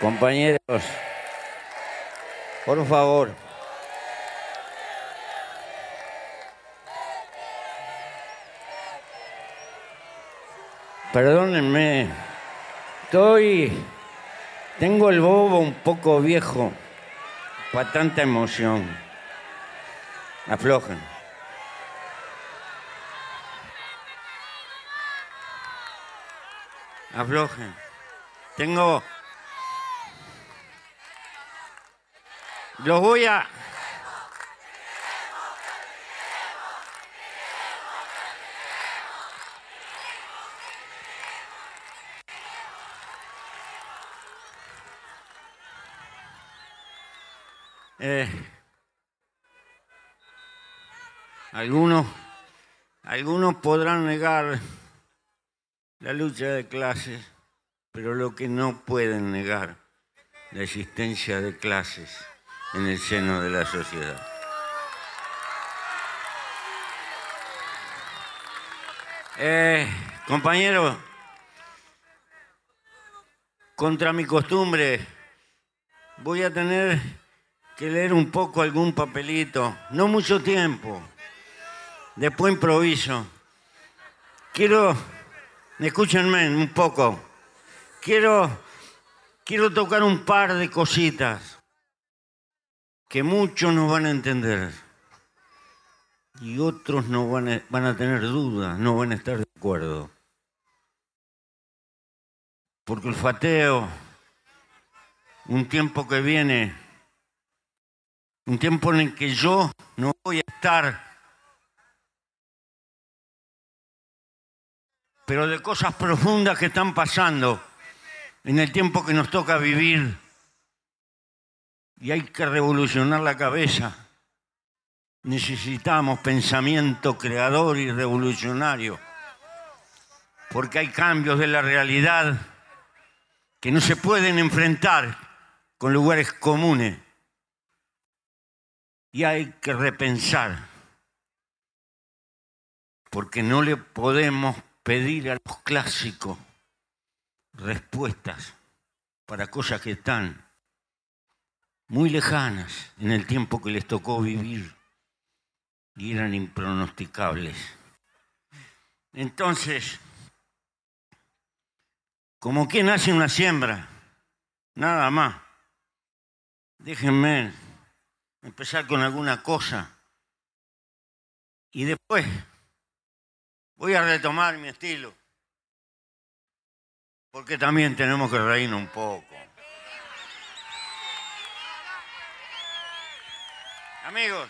Compañeros, por favor. Perdónenme, estoy... Tengo el bobo un poco viejo para tanta emoción. Aflojen. Aflojen. Tengo... Los voy a... Eh, algunos, algunos podrán negar la lucha de clases, pero lo que no pueden negar la existencia de clases en el seno de la sociedad. Eh, compañero, contra mi costumbre, voy a tener que leer un poco algún papelito, no mucho tiempo, después improviso. Quiero, escúchenme un poco, quiero, quiero tocar un par de cositas que muchos no van a entender y otros no van a, van a tener dudas, no van a estar de acuerdo. Porque el fateo, un tiempo que viene, un tiempo en el que yo no voy a estar, pero de cosas profundas que están pasando en el tiempo que nos toca vivir. Y hay que revolucionar la cabeza. Necesitamos pensamiento creador y revolucionario, porque hay cambios de la realidad que no se pueden enfrentar con lugares comunes. Y hay que repensar, porque no le podemos pedir a los clásicos respuestas para cosas que están muy lejanas en el tiempo que les tocó vivir y eran impronosticables. Entonces, como quien hace una siembra, nada más. Déjenme empezar con alguna cosa y después voy a retomar mi estilo, porque también tenemos que reírnos un poco. Amigos,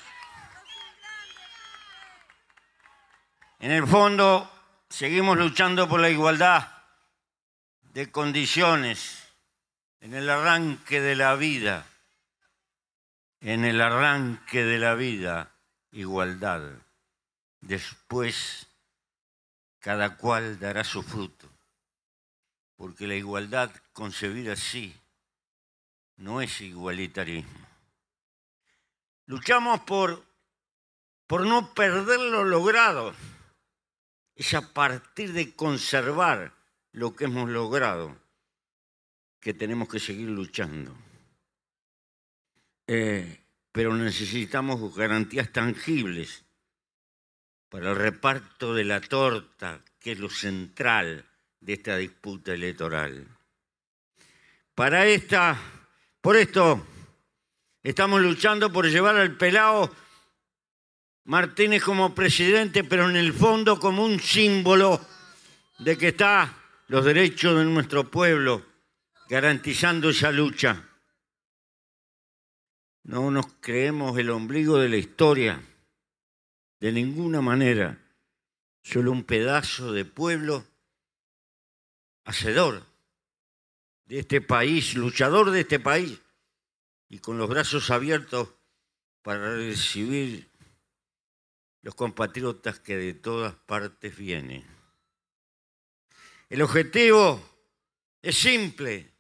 en el fondo seguimos luchando por la igualdad de condiciones en el arranque de la vida en el arranque de la vida, igualdad. Después, cada cual dará su fruto, porque la igualdad concebida así no es igualitarismo. Luchamos por, por no perder lo logrado. Es a partir de conservar lo que hemos logrado que tenemos que seguir luchando. Eh, pero necesitamos garantías tangibles para el reparto de la torta, que es lo central de esta disputa electoral. Para esta, por esto, estamos luchando por llevar al pelao Martínez como presidente, pero en el fondo como un símbolo de que está los derechos de nuestro pueblo, garantizando esa lucha. No nos creemos el ombligo de la historia, de ninguna manera. Solo un pedazo de pueblo hacedor de este país, luchador de este país, y con los brazos abiertos para recibir los compatriotas que de todas partes vienen. El objetivo es simple,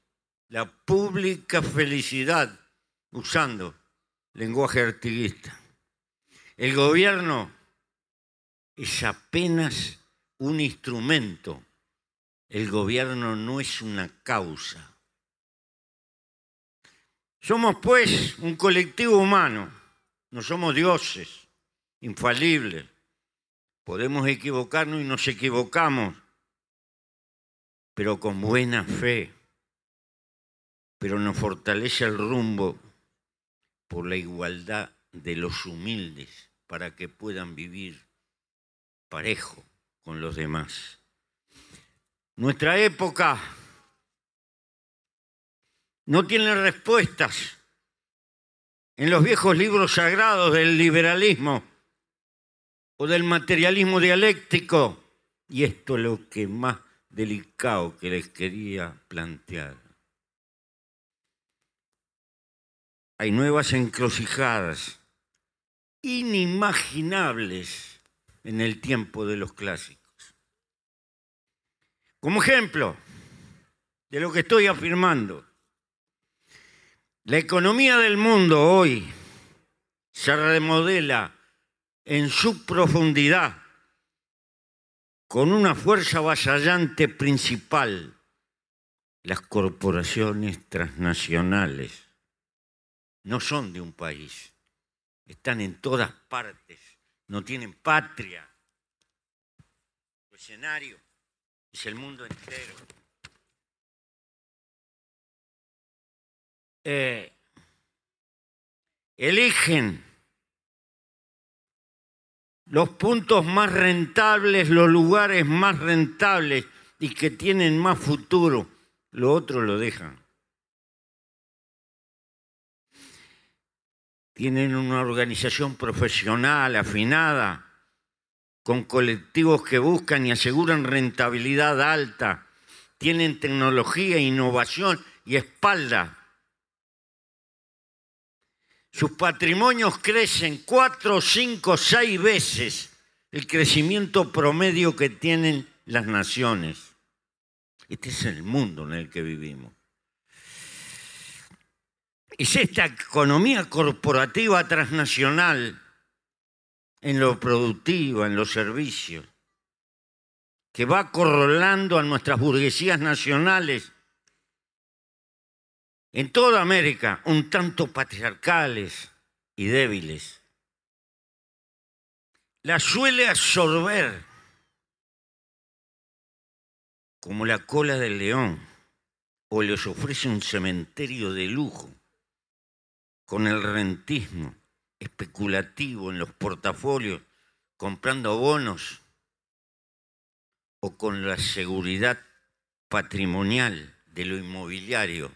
la pública felicidad usando lenguaje artiguista. El gobierno es apenas un instrumento. El gobierno no es una causa. Somos pues un colectivo humano, no somos dioses, infalibles. Podemos equivocarnos y nos equivocamos, pero con buena fe. Pero nos fortalece el rumbo por la igualdad de los humildes para que puedan vivir parejo con los demás. Nuestra época no tiene respuestas en los viejos libros sagrados del liberalismo o del materialismo dialéctico. Y esto es lo que más delicado que les quería plantear. Hay nuevas encrucijadas inimaginables en el tiempo de los clásicos. Como ejemplo de lo que estoy afirmando, la economía del mundo hoy se remodela en su profundidad con una fuerza avasallante principal, las corporaciones transnacionales. No son de un país, están en todas partes, no tienen patria. El escenario es el mundo entero. Eh, eligen los puntos más rentables, los lugares más rentables y que tienen más futuro, lo otro lo dejan. Tienen una organización profesional afinada, con colectivos que buscan y aseguran rentabilidad alta. Tienen tecnología, innovación y espalda sus patrimonios crecen cuatro, cinco, seis veces el crecimiento promedio que tienen las naciones. Este es el mundo en el que vivimos. Es esta economía corporativa transnacional en lo productivo, en los servicios, que va corrolando a nuestras burguesías nacionales en toda América un tanto patriarcales y débiles. La suele absorber como la cola del león o les ofrece un cementerio de lujo con el rentismo especulativo en los portafolios, comprando bonos o con la seguridad patrimonial de lo inmobiliario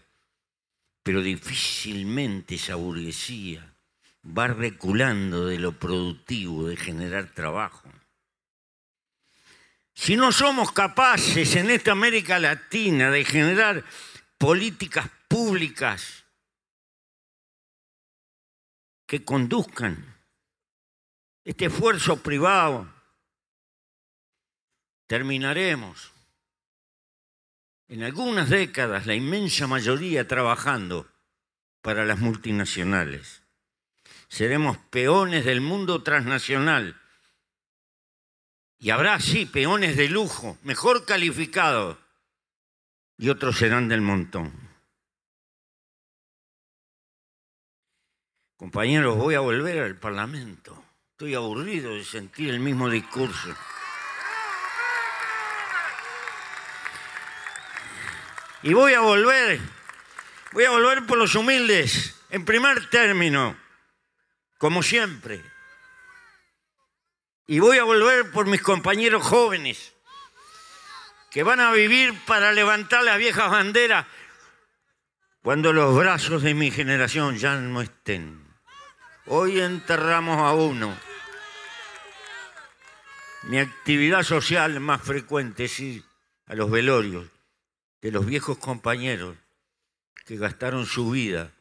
pero difícilmente esa burguesía va reculando de lo productivo, de generar trabajo. Si no somos capaces en esta América Latina de generar políticas públicas que conduzcan este esfuerzo privado, terminaremos en algunas décadas la inmensa mayoría trabajando para las multinacionales. Seremos peones del mundo transnacional. Y habrá, sí, peones de lujo, mejor calificados, y otros serán del montón. Compañeros, voy a volver al Parlamento. Estoy aburrido de sentir el mismo discurso. Y voy a volver, voy a volver por los humildes, en primer término, como siempre. Y voy a volver por mis compañeros jóvenes, que van a vivir para levantar las viejas banderas cuando los brazos de mi generación ya no estén. Hoy enterramos a uno. Mi actividad social más frecuente es ir a los velorios de los viejos compañeros que gastaron su vida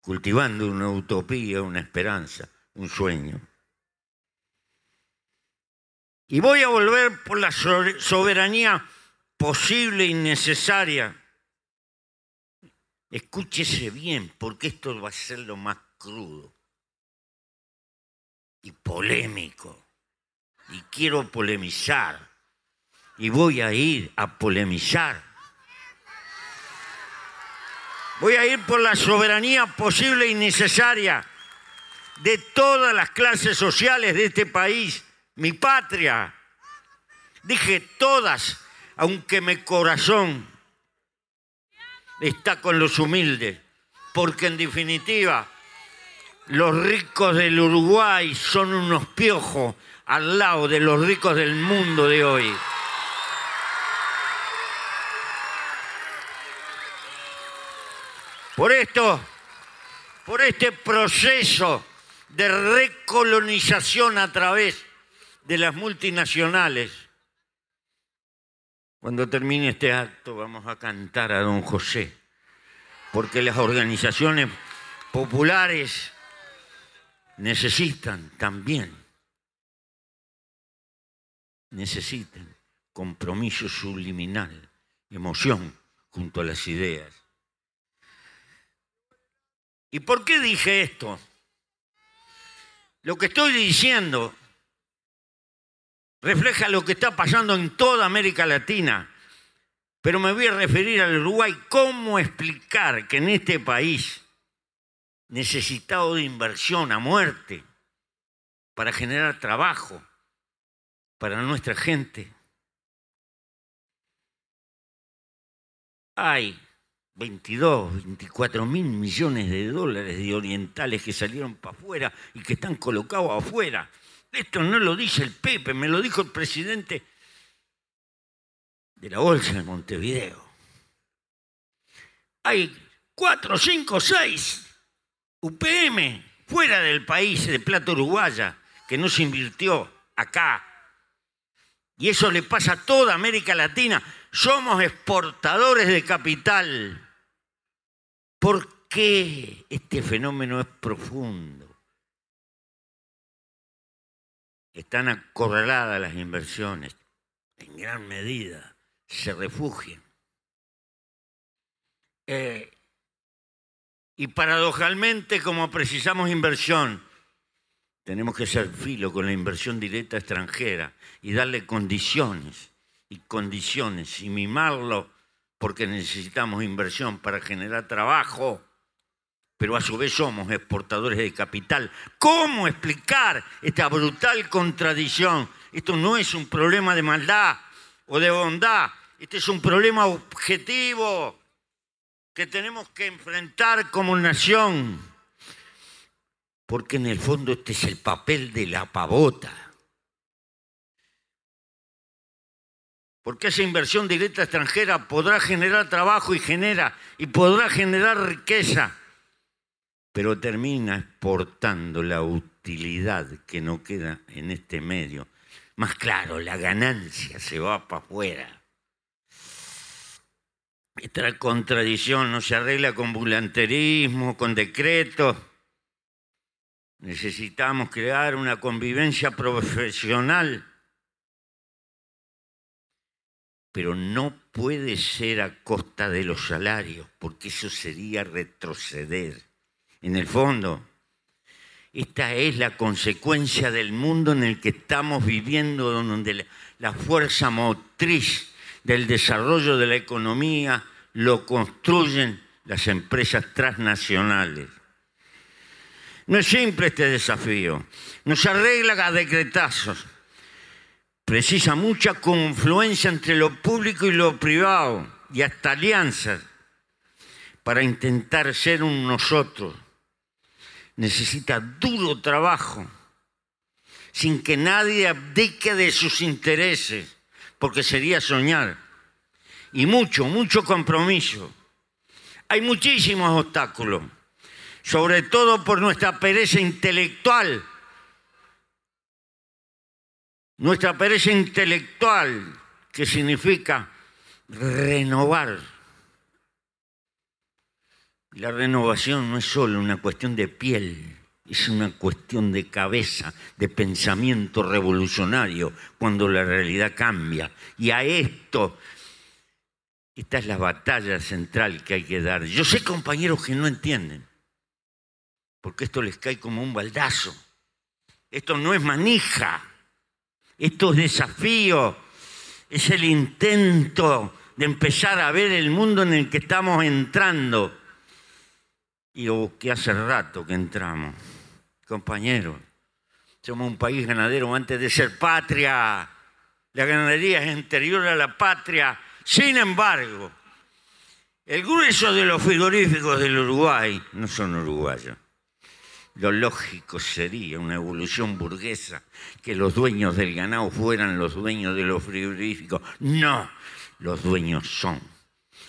cultivando una utopía, una esperanza, un sueño. Y voy a volver por la soberanía posible y necesaria. Escúchese bien, porque esto va a ser lo más crudo y polémico. Y quiero polemizar. Y voy a ir a polemizar Voy a ir por la soberanía posible y necesaria de todas las clases sociales de este país, mi patria. Dije todas, aunque mi corazón está con los humildes, porque en definitiva los ricos del Uruguay son unos piojos al lado de los ricos del mundo de hoy. Por esto, por este proceso de recolonización a través de las multinacionales, cuando termine este acto vamos a cantar a don José, porque las organizaciones populares necesitan también, necesitan compromiso subliminal, emoción junto a las ideas. ¿Y por qué dije esto? Lo que estoy diciendo refleja lo que está pasando en toda América Latina, pero me voy a referir al Uruguay. ¿Cómo explicar que en este país, necesitado de inversión a muerte, para generar trabajo para nuestra gente, hay 22, 24 mil millones de dólares de orientales que salieron para afuera y que están colocados afuera. Esto no lo dice el Pepe, me lo dijo el presidente de la Bolsa de Montevideo. Hay 4, 5, 6 UPM fuera del país de plata uruguaya que no se invirtió acá. Y eso le pasa a toda América Latina. Somos exportadores de capital. ¿Por qué este fenómeno es profundo? Están acorraladas las inversiones, en gran medida, se refugian. Eh, y paradojalmente, como precisamos inversión, tenemos que ser filo con la inversión directa extranjera y darle condiciones y condiciones y mimarlo porque necesitamos inversión para generar trabajo, pero a su vez somos exportadores de capital. ¿Cómo explicar esta brutal contradicción? Esto no es un problema de maldad o de bondad, este es un problema objetivo que tenemos que enfrentar como nación, porque en el fondo este es el papel de la pavota. Porque esa inversión directa extranjera podrá generar trabajo y genera y podrá generar riqueza, pero termina exportando la utilidad que no queda en este medio. Más claro, la ganancia se va para afuera. Esta contradicción no se arregla con volanterismo, con decretos. Necesitamos crear una convivencia profesional pero no puede ser a costa de los salarios, porque eso sería retroceder. En el fondo, esta es la consecuencia del mundo en el que estamos viviendo, donde la fuerza motriz del desarrollo de la economía lo construyen las empresas transnacionales. No es simple este desafío, no se arregla a decretazos precisa mucha confluencia entre lo público y lo privado y hasta alianzas para intentar ser un nosotros. Necesita duro trabajo, sin que nadie abdique de sus intereses, porque sería soñar. Y mucho, mucho compromiso. Hay muchísimos obstáculos, sobre todo por nuestra pereza intelectual nuestra pereza intelectual, que significa renovar. La renovación no es solo una cuestión de piel, es una cuestión de cabeza, de pensamiento revolucionario, cuando la realidad cambia. Y a esto, esta es la batalla central que hay que dar. Yo sé compañeros que no entienden, porque esto les cae como un baldazo. Esto no es manija estos desafíos, es el intento de empezar a ver el mundo en el que estamos entrando. y que hace rato que entramos. Compañeros, somos un país ganadero antes de ser patria. La ganadería es anterior a la patria. Sin embargo, el grueso de los frigoríficos del Uruguay no son uruguayos. Lo lógico sería una evolución burguesa que los dueños del ganado fueran los dueños de los frigoríficos. No, los dueños son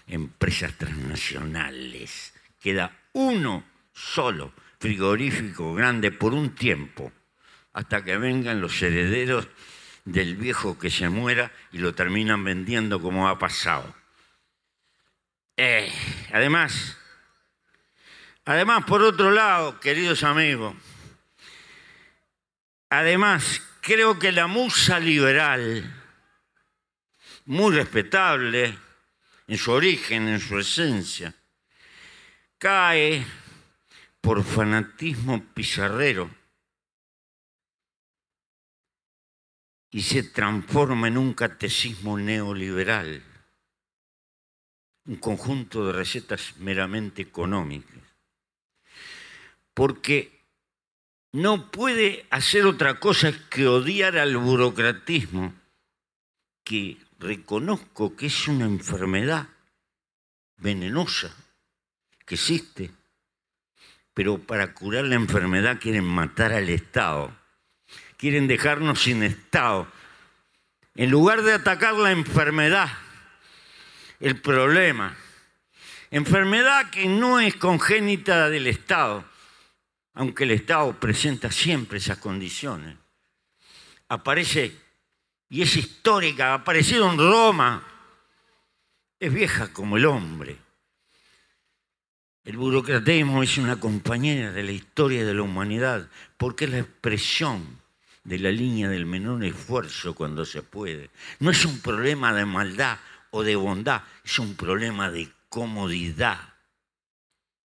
empresas transnacionales. Queda uno solo frigorífico grande por un tiempo, hasta que vengan los herederos del viejo que se muera y lo terminan vendiendo como ha pasado. Eh, además, además, por otro lado, queridos amigos, además creo que la musa liberal, muy respetable en su origen, en su esencia, cae por fanatismo pizarrero y se transforma en un catecismo neoliberal un conjunto de recetas meramente económicas. Porque no puede hacer otra cosa que odiar al burocratismo, que reconozco que es una enfermedad venenosa, que existe, pero para curar la enfermedad quieren matar al Estado, quieren dejarnos sin Estado. En lugar de atacar la enfermedad, el problema. Enfermedad que no es congénita del Estado, aunque el Estado presenta siempre esas condiciones. Aparece, y es histórica, ha aparecido en Roma, es vieja como el hombre. El burocratismo es una compañera de la historia de la humanidad porque es la expresión de la línea del menor esfuerzo cuando se puede. No es un problema de maldad o de bondad, es un problema de comodidad.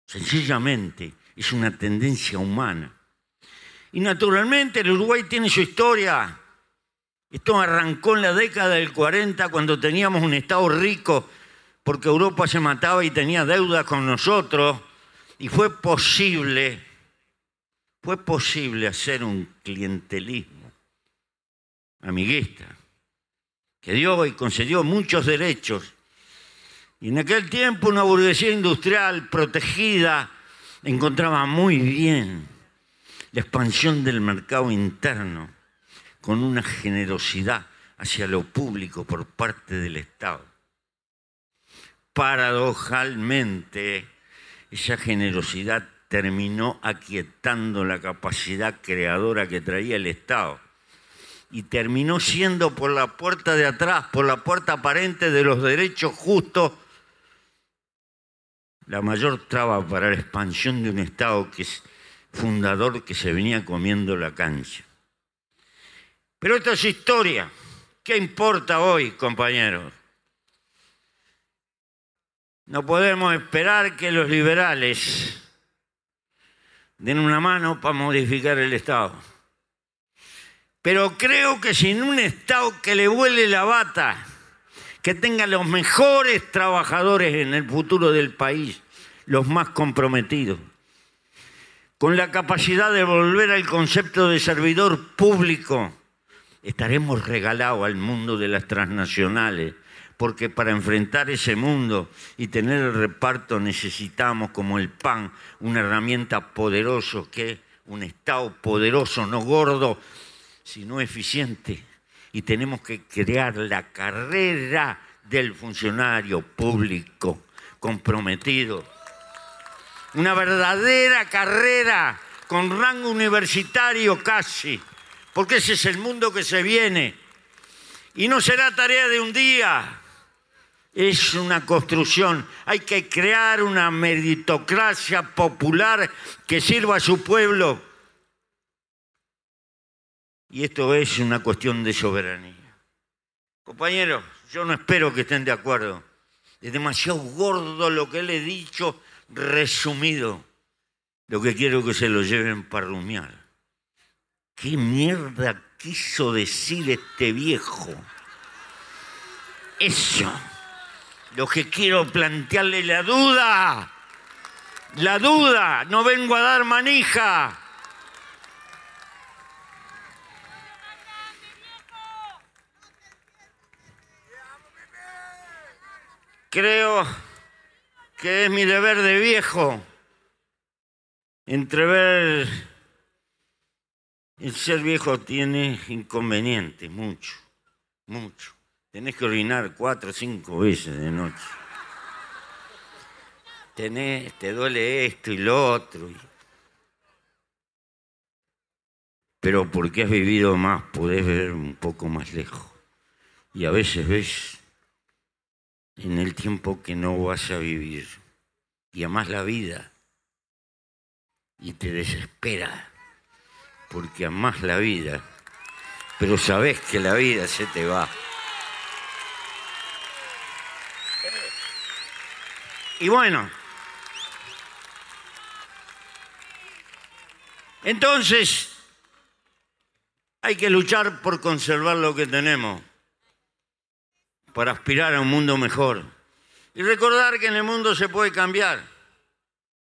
Sencillamente es una tendencia humana. Y naturalmente el Uruguay tiene su historia. Esto arrancó en la década del 40 cuando teníamos un Estado rico porque Europa se mataba y tenía deuda con nosotros. Y fue posible, fue posible hacer un clientelismo amiguista que dio y concedió muchos derechos. Y en aquel tiempo una burguesía industrial protegida encontraba muy bien la expansión del mercado interno con una generosidad hacia lo público por parte del Estado. Paradojalmente, esa generosidad terminó aquietando la capacidad creadora que traía el Estado y terminó siendo por la puerta de atrás, por la puerta aparente de los derechos justos, la mayor traba para la expansión de un Estado que es fundador que se venía comiendo la cancha. Pero esta es historia. ¿Qué importa hoy, compañeros? No podemos esperar que los liberales den una mano para modificar el Estado. Pero creo que sin un Estado que le vuele la bata, que tenga los mejores trabajadores en el futuro del país, los más comprometidos, con la capacidad de volver al concepto de servidor público, estaremos regalados al mundo de las transnacionales, porque para enfrentar ese mundo y tener el reparto necesitamos, como el PAN, una herramienta poderosa que un Estado poderoso, no gordo, sino eficiente. Y tenemos que crear la carrera del funcionario público comprometido. Una verdadera carrera con rango universitario casi, porque ese es el mundo que se viene. Y no será tarea de un día, es una construcción. Hay que crear una meritocracia popular que sirva a su pueblo y esto es una cuestión de soberanía. Compañeros, yo no espero que estén de acuerdo. Es demasiado gordo lo que le he dicho, resumido. Lo que quiero que se lo lleven para rumiar. ¿Qué mierda quiso decir este viejo? Eso. Lo que quiero plantearle la duda. la duda, no vengo a dar manija. Creo que es mi deber de viejo entrever el ser viejo tiene inconvenientes, mucho, mucho. Tenés que orinar cuatro o cinco veces de noche. Te duele esto y lo otro. Pero porque has vivido más, podés ver un poco más lejos. Y a veces ves en el tiempo que no vas a vivir. Y amás la vida. Y te desespera. Porque amás la vida. Pero sabes que la vida se te va. Y bueno, entonces hay que luchar por conservar lo que tenemos para aspirar a un mundo mejor. Y recordar que en el mundo se puede cambiar.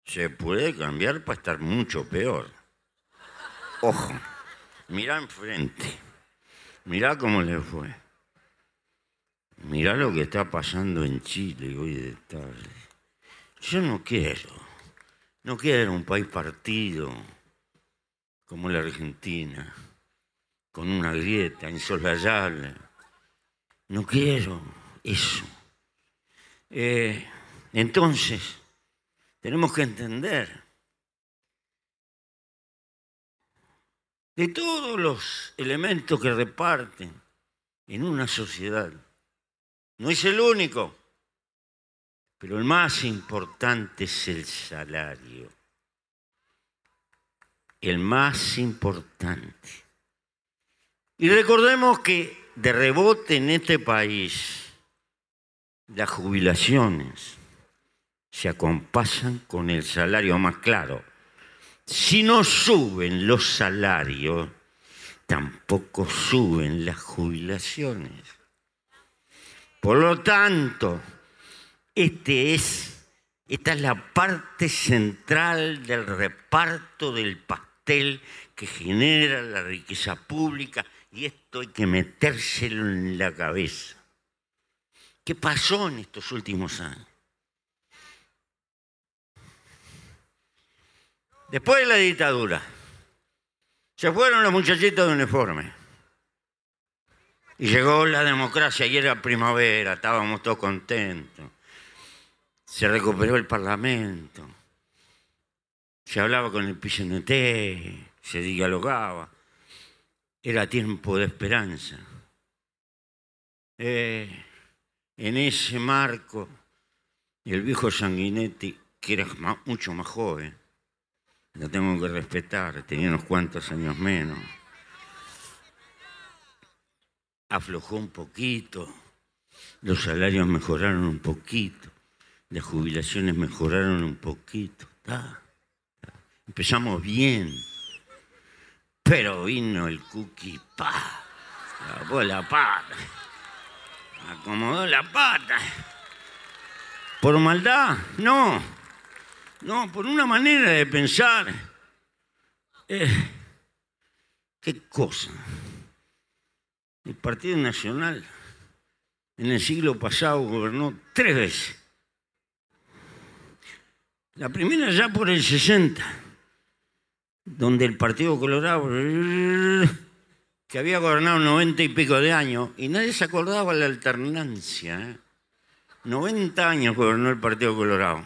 Se puede cambiar para estar mucho peor. Ojo, mira enfrente. Mira cómo le fue. Mira lo que está pasando en Chile hoy de tarde. Yo no quiero, no quiero un país partido como la Argentina, con una grieta insolayable no quiero eso. Eh, entonces, tenemos que entender de todos los elementos que reparten en una sociedad. No es el único, pero el más importante es el salario. El más importante. Y recordemos que de rebote en este país las jubilaciones se acompasan con el salario más claro. Si no suben los salarios, tampoco suben las jubilaciones. Por lo tanto, este es, esta es la parte central del reparto del pastel que genera la riqueza pública y esto hay que metérselo en la cabeza. ¿Qué pasó en estos últimos años? Después de la dictadura, se fueron los muchachitos de uniforme. Y llegó la democracia y era primavera, estábamos todos contentos. Se recuperó el Parlamento. Se hablaba con el PCNT, se dialogaba. Era tiempo de esperanza. Eh, en ese marco, el viejo Sanguinetti, que era mucho más joven, lo tengo que respetar, tenía unos cuantos años menos, aflojó un poquito, los salarios mejoraron un poquito, las jubilaciones mejoraron un poquito. Empezamos bien. Pero vino el cookie, pa, lavó la pata, acomodó la pata. ¿Por maldad? No. No, por una manera de pensar. Eh, ¿Qué cosa? El Partido Nacional en el siglo pasado gobernó tres veces. La primera ya por el 60 donde el Partido Colorado, que había gobernado noventa y pico de años, y nadie se acordaba de la alternancia. ¿eh? 90 años gobernó el Partido Colorado.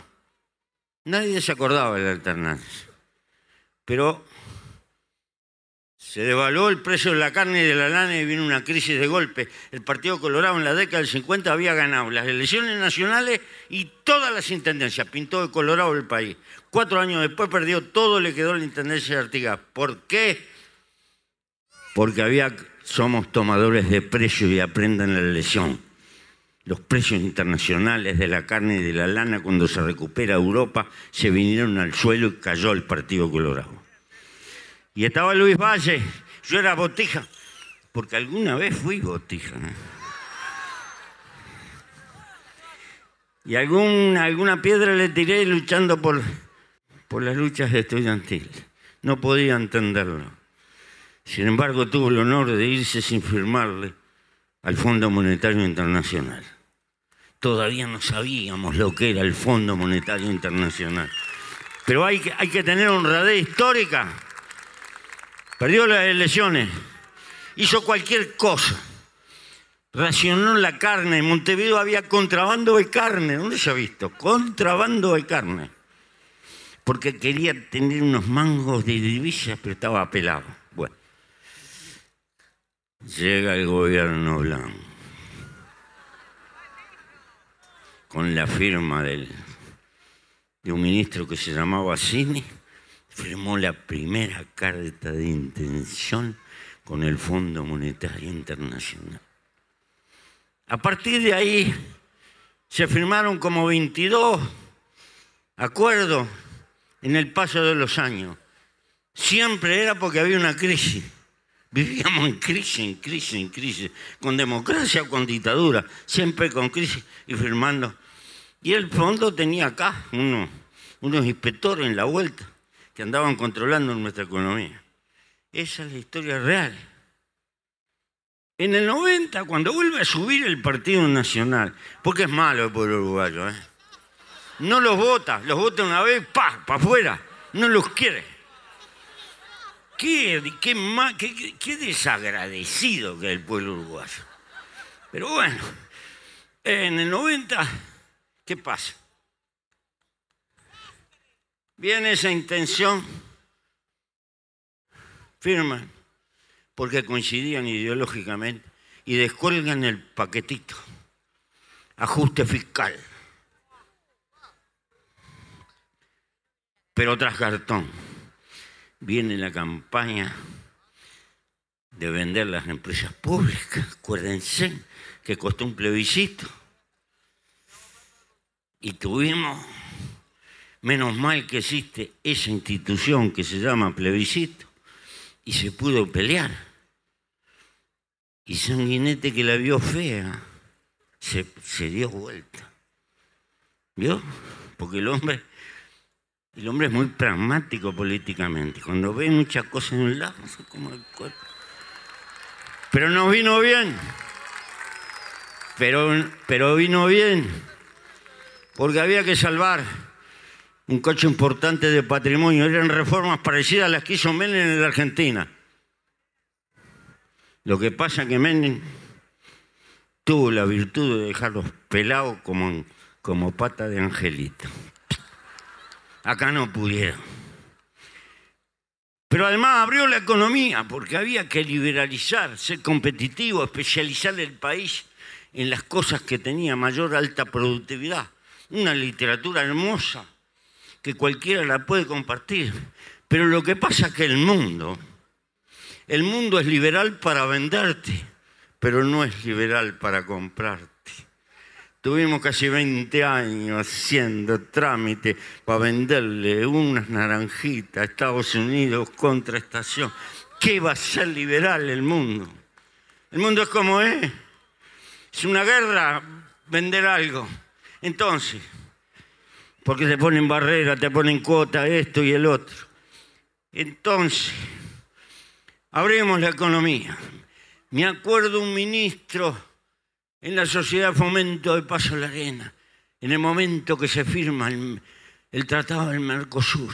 Nadie se acordaba de la alternancia. Pero se devaluó el precio de la carne y de la lana y vino una crisis de golpe. El Partido Colorado en la década del 50 había ganado las elecciones nacionales y todas las intendencias. Pintó de colorado el país. Cuatro años después perdió todo, le quedó la intendencia de Artigas. ¿Por qué? Porque había, somos tomadores de precios y aprendan la elección. Los precios internacionales de la carne y de la lana cuando se recupera Europa se vinieron al suelo y cayó el Partido Colorado. Y estaba Luis Valle, yo era botija, porque alguna vez fui botija. Y alguna, alguna piedra le tiré luchando por por las luchas estudiantiles. No podía entenderlo. Sin embargo, tuvo el honor de irse sin firmarle al Fondo Monetario Internacional. Todavía no sabíamos lo que era el Fondo Monetario Internacional. Pero hay hay que tener honradez histórica. Perdió las elecciones, hizo cualquier cosa. Racionó la carne. En Montevideo había contrabando de carne. ¿Dónde se ha visto? Contrabando de carne. Porque quería tener unos mangos de divisas, pero estaba pelado. Bueno. Llega el gobierno blanco. Con la firma de un ministro que se llamaba Cini, firmó la primera carta de intención con el Fondo Monetario Internacional. A partir de ahí se firmaron como 22 acuerdos en el paso de los años. Siempre era porque había una crisis. Vivíamos en crisis, en crisis, en crisis, con democracia o con dictadura, siempre con crisis y firmando. Y el fondo tenía acá unos, unos inspectores en la vuelta que andaban controlando nuestra economía. Esa es la historia real. En el 90, cuando vuelve a subir el Partido Nacional, porque es malo el pueblo uruguayo, ¿eh? no los vota, los vota una vez, pa, para afuera, no los quiere. Qué, qué, qué, desagradecido que es el pueblo uruguayo. Pero bueno, en el 90, ¿qué pasa? Viene esa intención, firma porque coincidían ideológicamente, y descuelgan el paquetito. Ajuste fiscal. Pero tras cartón viene la campaña de vender las empresas públicas. Acuérdense que costó un plebiscito. Y tuvimos, menos mal que existe esa institución que se llama plebiscito, y se pudo pelear. Y Sanguinete que la vio fea, se, dio vuelta. ¿Vio? Porque el hombre, el hombre es muy pragmático políticamente. Cuando ve muchas cosas en un lado, se como el cuerpo. Pero no vino bien. Pero, pero vino bien. Porque había que salvar un coche importante de patrimonio. Eran reformas parecidas a las que hizo Menem en la Argentina. Lo que pasa es que Menem tuvo la virtud de dejarlos pelados como, como pata de angelito. Acá no pudieron. Pero además abrió la economía porque había que liberalizar, ser competitivo, especializar el país en las cosas que tenía mayor alta productividad. Una literatura hermosa, que cualquiera la puede compartir. Pero lo que pasa es que el mundo, el mundo es liberal para venderte, pero no es liberal para comprarte. Tuvimos casi 20 años haciendo trámite para venderle unas naranjitas a Estados Unidos contra estación. ¿Qué va a ser liberal el mundo? El mundo es como es. Es una guerra vender algo. Entonces, porque te ponen barrera, te ponen cuota, esto y el otro. Entonces, abrimos la economía. Me acuerdo un ministro en la Sociedad Fomento de Paso la Arena, en el momento que se firma el, el Tratado del Mercosur.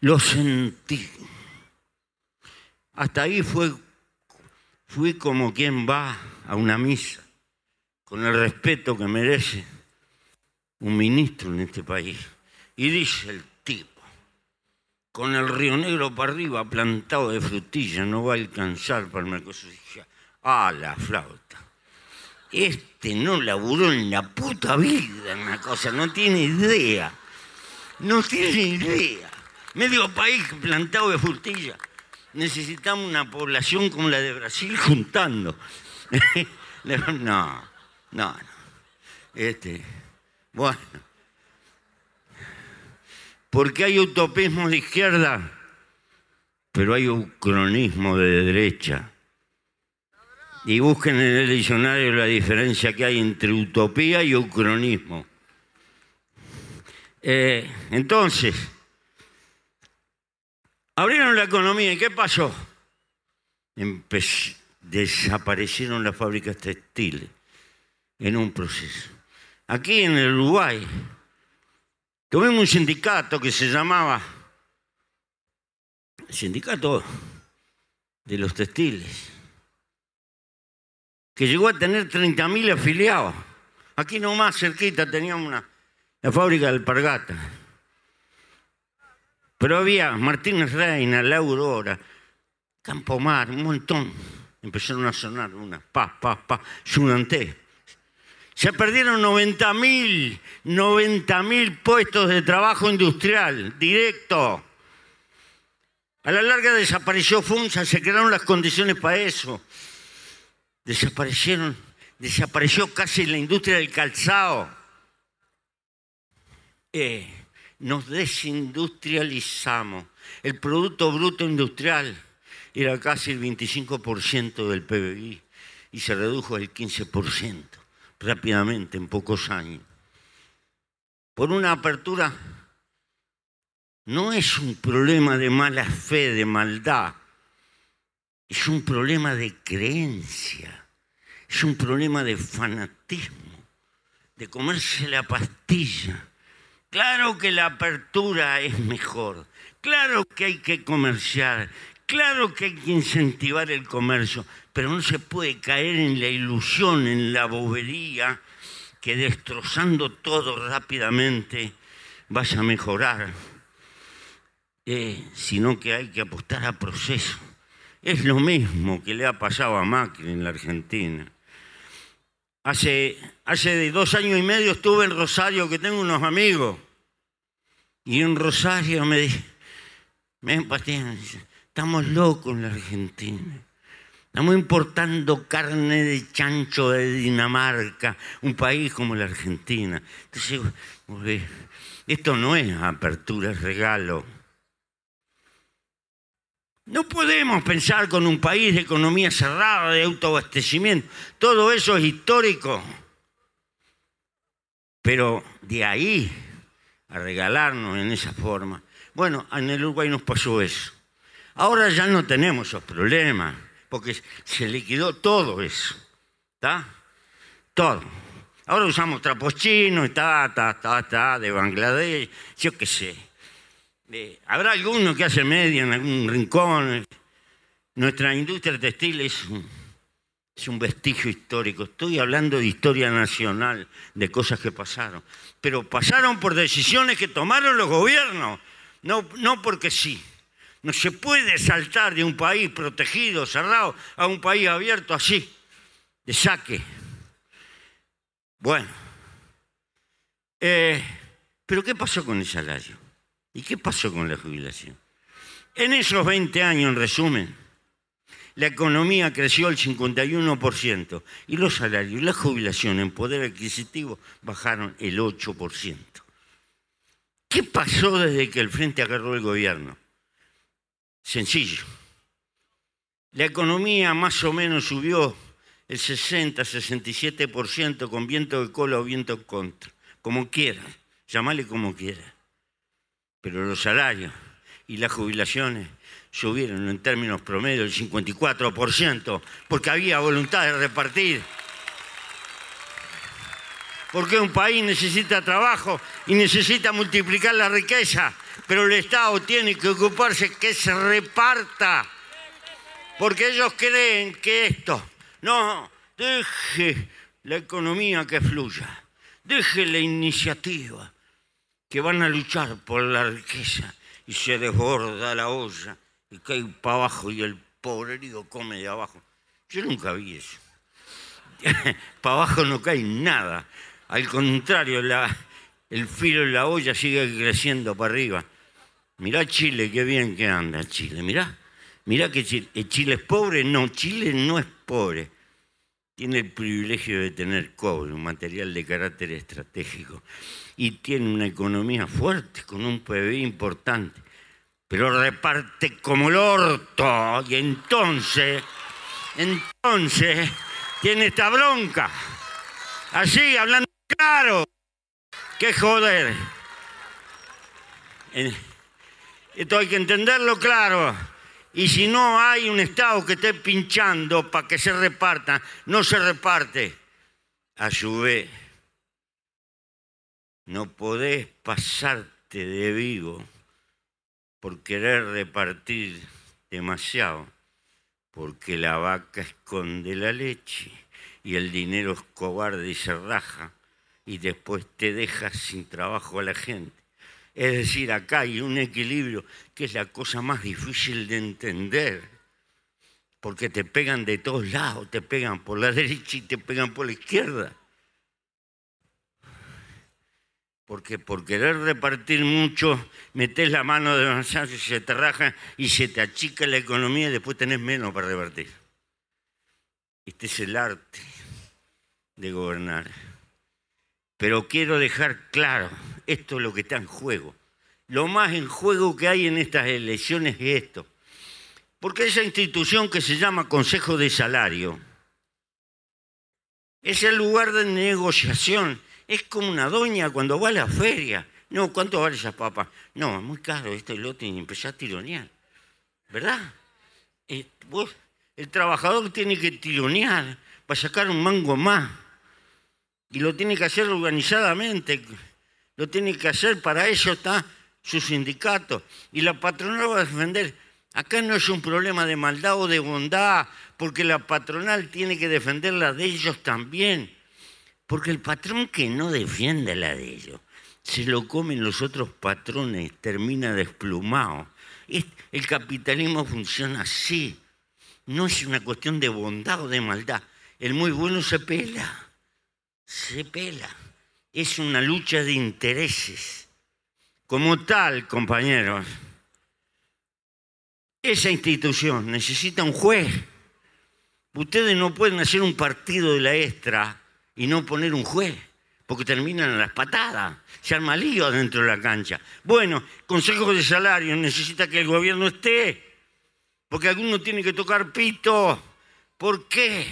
Lo sentí. Hasta ahí fue, fui como quien va a una misa, con el respeto que merece un ministro en este país. Y dice el tipo, con el río Negro para arriba, plantado de frutilla, no va a alcanzar para el Mercosur. Ah, la flauta. Este no laburó en la puta vida en una cosa, no tiene idea. No tiene idea. Medio país plantado de frutilla. Necesitamos una población como la de Brasil juntando. no, no, no. Este, bueno, porque hay utopismo de izquierda, pero hay un cronismo de derecha. Y busquen en el diccionario la diferencia que hay entre utopía y ucronismo. Eh, entonces, la economía. ¿Y qué pasó? desaparecieron las fábricas textiles en un proceso. Aquí en el Uruguay tuvimos un sindicato que se llamaba Sindicato de los Textiles, que llegó a tener 30.000 afiliados. Aquí nomás cerquita teníamos una, la fábrica de Alpargata. Pero había Martínez Reina, La Aurora, Campo Mar, un montón. Empezaron a sonar una, pa, pa, pa, Sunanté. Se perdieron 90.000, 90.000 puestos de trabajo industrial, directo. A la larga desapareció FUNSA, se crearon las condiciones para eso. Desaparecieron, desapareció casi la industria del calzado. Eh, nos desindustrializamos. El Producto Bruto Industrial era casi el 25% del PBI y se redujo al 15% rápidamente en pocos años. Por una apertura no es un problema de mala fe, de maldad, es un problema de creencia, es un problema de fanatismo, de comerse la pastilla. Claro que la apertura es mejor, claro que hay que comerciar, claro que hay que incentivar el comercio, pero no se puede caer en la ilusión, en la bobería, que destrozando todo rápidamente vas a mejorar, eh, sino que hay que apostar a proceso. Es lo mismo que le ha pasado a Macri en la Argentina. Hace, hace dos años y medio estuve en Rosario, que tengo unos amigos, y en Rosario me me estamos locos en la Argentina. Estamos importando carne de chancho de Dinamarca, un país como la Argentina. Entonces, esto no es apertura, es regalo. No podemos pensar con un país de economía cerrada, de autoabastecimiento. Todo eso es histórico. Pero de ahí a regalarnos en esa forma. Bueno, en el Uruguay nos pasó eso. Ahora ya no tenemos esos problemas, porque se liquidó todo eso. ¿Está? Todo. Ahora usamos trapos chinos, ta, ta, ta, ta, de Bangladesh, yo qué sé. Habrá alguno que hace media en algún rincón. Nuestra industria textil es un, es un vestigio histórico. Estoy hablando de historia nacional, de cosas que pasaron. Pero pasaron por decisiones que tomaron los gobiernos, no, no porque sí. No se puede saltar de un país protegido, cerrado, a un país abierto así, de saque. Bueno, eh, pero ¿qué pasó con el salario? ¿Y qué pasó con la jubilación? En esos 20 años, en resumen, la economía creció al 51% y los salarios y la jubilación en poder adquisitivo bajaron el 8%. ¿Qué pasó desde que el Frente agarró el gobierno? Sencillo. La economía más o menos subió el 60-67% con viento de cola o viento contra, como quiera, llamale como quiera pero los salarios y las jubilaciones subieron en términos promedio el 54%, porque había voluntad de repartir. Porque un país necesita trabajo y necesita multiplicar la riqueza, pero el Estado tiene que ocuparse que se reparta. Porque ellos creen que esto, no, deje la economía que fluya, deje la iniciativa que van a luchar por la riqueza y se desborda la olla y cae para abajo y el pobre digo come de abajo. Yo nunca vi eso. para abajo no cae nada. Al contrario, el filo de la olla sigue creciendo para arriba. Mirá Chile, qué bien que anda Chile. Mirá, mirá que Chile, Chile es pobre. No, Chile no es pobre. Tiene el privilegio de tener cobre, un material de carácter estratégico y tiene una economía fuerte, con un PIB importante, pero reparte como el orto y entonces, entonces tiene esta bronca. Así, hablando claro, qué joder. Esto hay que entenderlo claro. Y si no hay un Estado que esté pinchando para que se reparta, no se reparte. A no podés pasarte de vivo por querer repartir demasiado, porque la vaca esconde la leche y el dinero es cobarde y se raja y después te deja sin trabajo a la gente. Es decir, acá hay un equilibrio que es la cosa más difícil de entender, porque te pegan de todos lados, te pegan por la derecha y te pegan por la izquierda. Porque por querer repartir mucho, metes la mano de avanzar y se te raja y se te achica la economía y después tenés menos para repartir. Este es el arte de gobernar. Pero quiero dejar claro, esto es lo que está en juego. Lo más en juego que hay en estas elecciones es esto. Porque esa institución que se llama Consejo de Salario es el lugar de negociación. Es como una doña cuando va a la feria. No, ¿cuánto vale esa papa? No, es muy caro esto y lo otro y empezar a tironear. ¿Verdad? Eh, el trabajador tiene que tironear para sacar un mango más. Y lo tiene que hacer organizadamente, lo tiene que hacer, para eso está su sindicato. Y la patronal va a defender. Acá no es un problema de maldad o de bondad, porque la patronal tiene que defender la de ellos también. Porque el patrón que no defiende la de ellos, se lo comen los otros patrones, termina desplumado. El capitalismo funciona así. No es una cuestión de bondad o de maldad. El muy bueno se pela se pela. Es una lucha de intereses. Como tal, compañeros, esa institución necesita un juez. Ustedes no pueden hacer un partido de la extra y no poner un juez, porque terminan las patadas, se arma lío dentro de la cancha. Bueno, Consejo de Salario necesita que el gobierno esté, porque alguno tiene que tocar pito. ¿Por qué?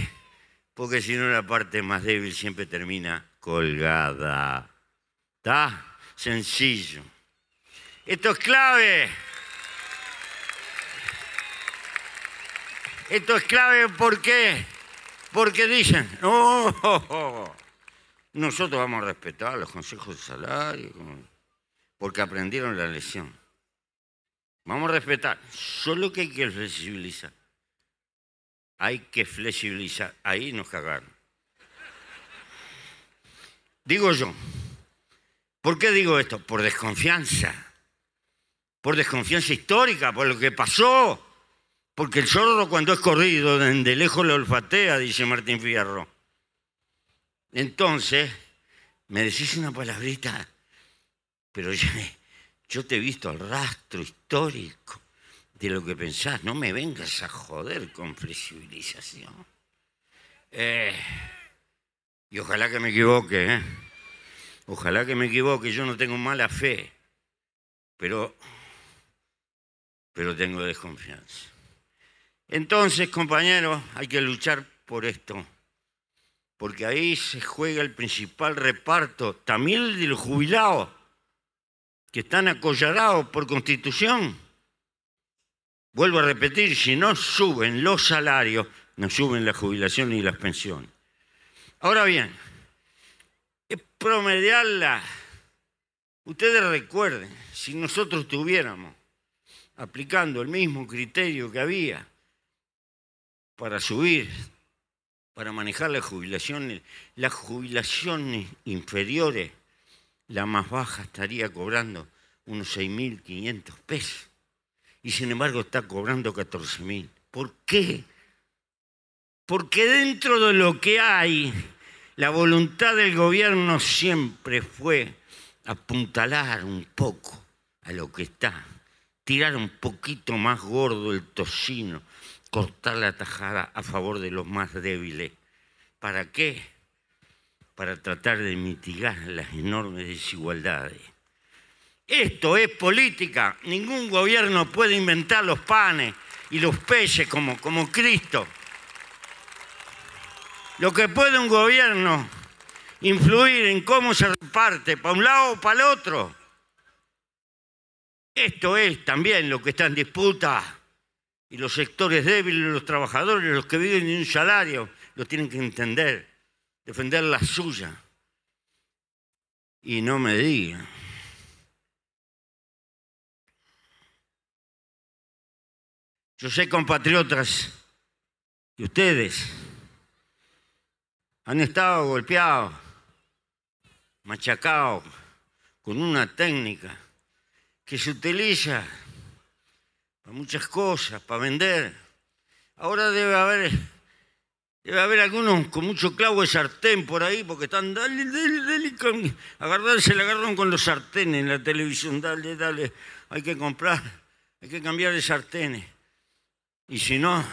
Porque si no la parte más débil siempre termina colgada. ¿Está? Sencillo. Esto es clave. Esto es clave ¿por? Porque dicen, no, nosotros vamos a respetar los consejos de salario, porque aprendieron la lección. Vamos a respetar, solo que hay que flexibilizar hay que flexibilizar. Ahí nos cagaron. Digo yo, ¿por qué digo esto? Por desconfianza. Por desconfianza histórica, por lo que pasó. Porque el zorro cuando es corrido, de lejos lo olfatea, dice Martín Fierro. Entonces, me decís una palabrita, pero yo te he visto el rastro histórico de lo que pensás. No me vengas a joder con flexibilización. Eh, y ojalá que me equivoque, ¿eh? Ojalá que me equivoque, yo no tengo mala fe, pero, pero tengo desconfianza. Entonces, compañeros, hay que luchar por esto, porque ahí se juega el principal reparto, también el de los jubilados, que están acollarados por constitución Vuelvo a repetir, si no suben los salarios, no suben la jubilación ni las pensiones. Ahora bien, es promediarla. Ustedes recuerden, si nosotros estuviéramos aplicando el mismo criterio que había para subir, para manejar las jubilaciones, las jubilaciones inferiores, la más baja estaría cobrando unos 6.500 pesos y sin embargo está cobrando 14 mil. ¿Por qué? Porque dentro de lo que hay, la voluntad del gobierno siempre fue apuntalar un poco a lo que está, tirar un poquito más gordo el tocino, cortar la tajada a favor de los más débiles. ¿Para qué? Para tratar de mitigar las enormes desigualdades. Esto es política. Ningún gobierno puede inventar los panes y los peces como, como Cristo. Lo que puede un gobierno influir en cómo se reparte, para un lado o para el otro, Esto es también lo que está en disputa. Y los sectores débiles, los trabajadores, los que viven de un salario, lo tienen que entender, defender la suya. Y no me digan. Yo sé, compatriotas, que ustedes han estado golpeados, machacados, con una técnica que se utiliza para muchas cosas, para vender. Ahora debe haber, debe haber algunos con mucho clavo de sartén por ahí, porque están, dale, dale, dale, con, agarrarse, le agarran con los sartenes en la televisión, dale, dale, hay que comprar, hay que cambiar de sartenes. Y si no,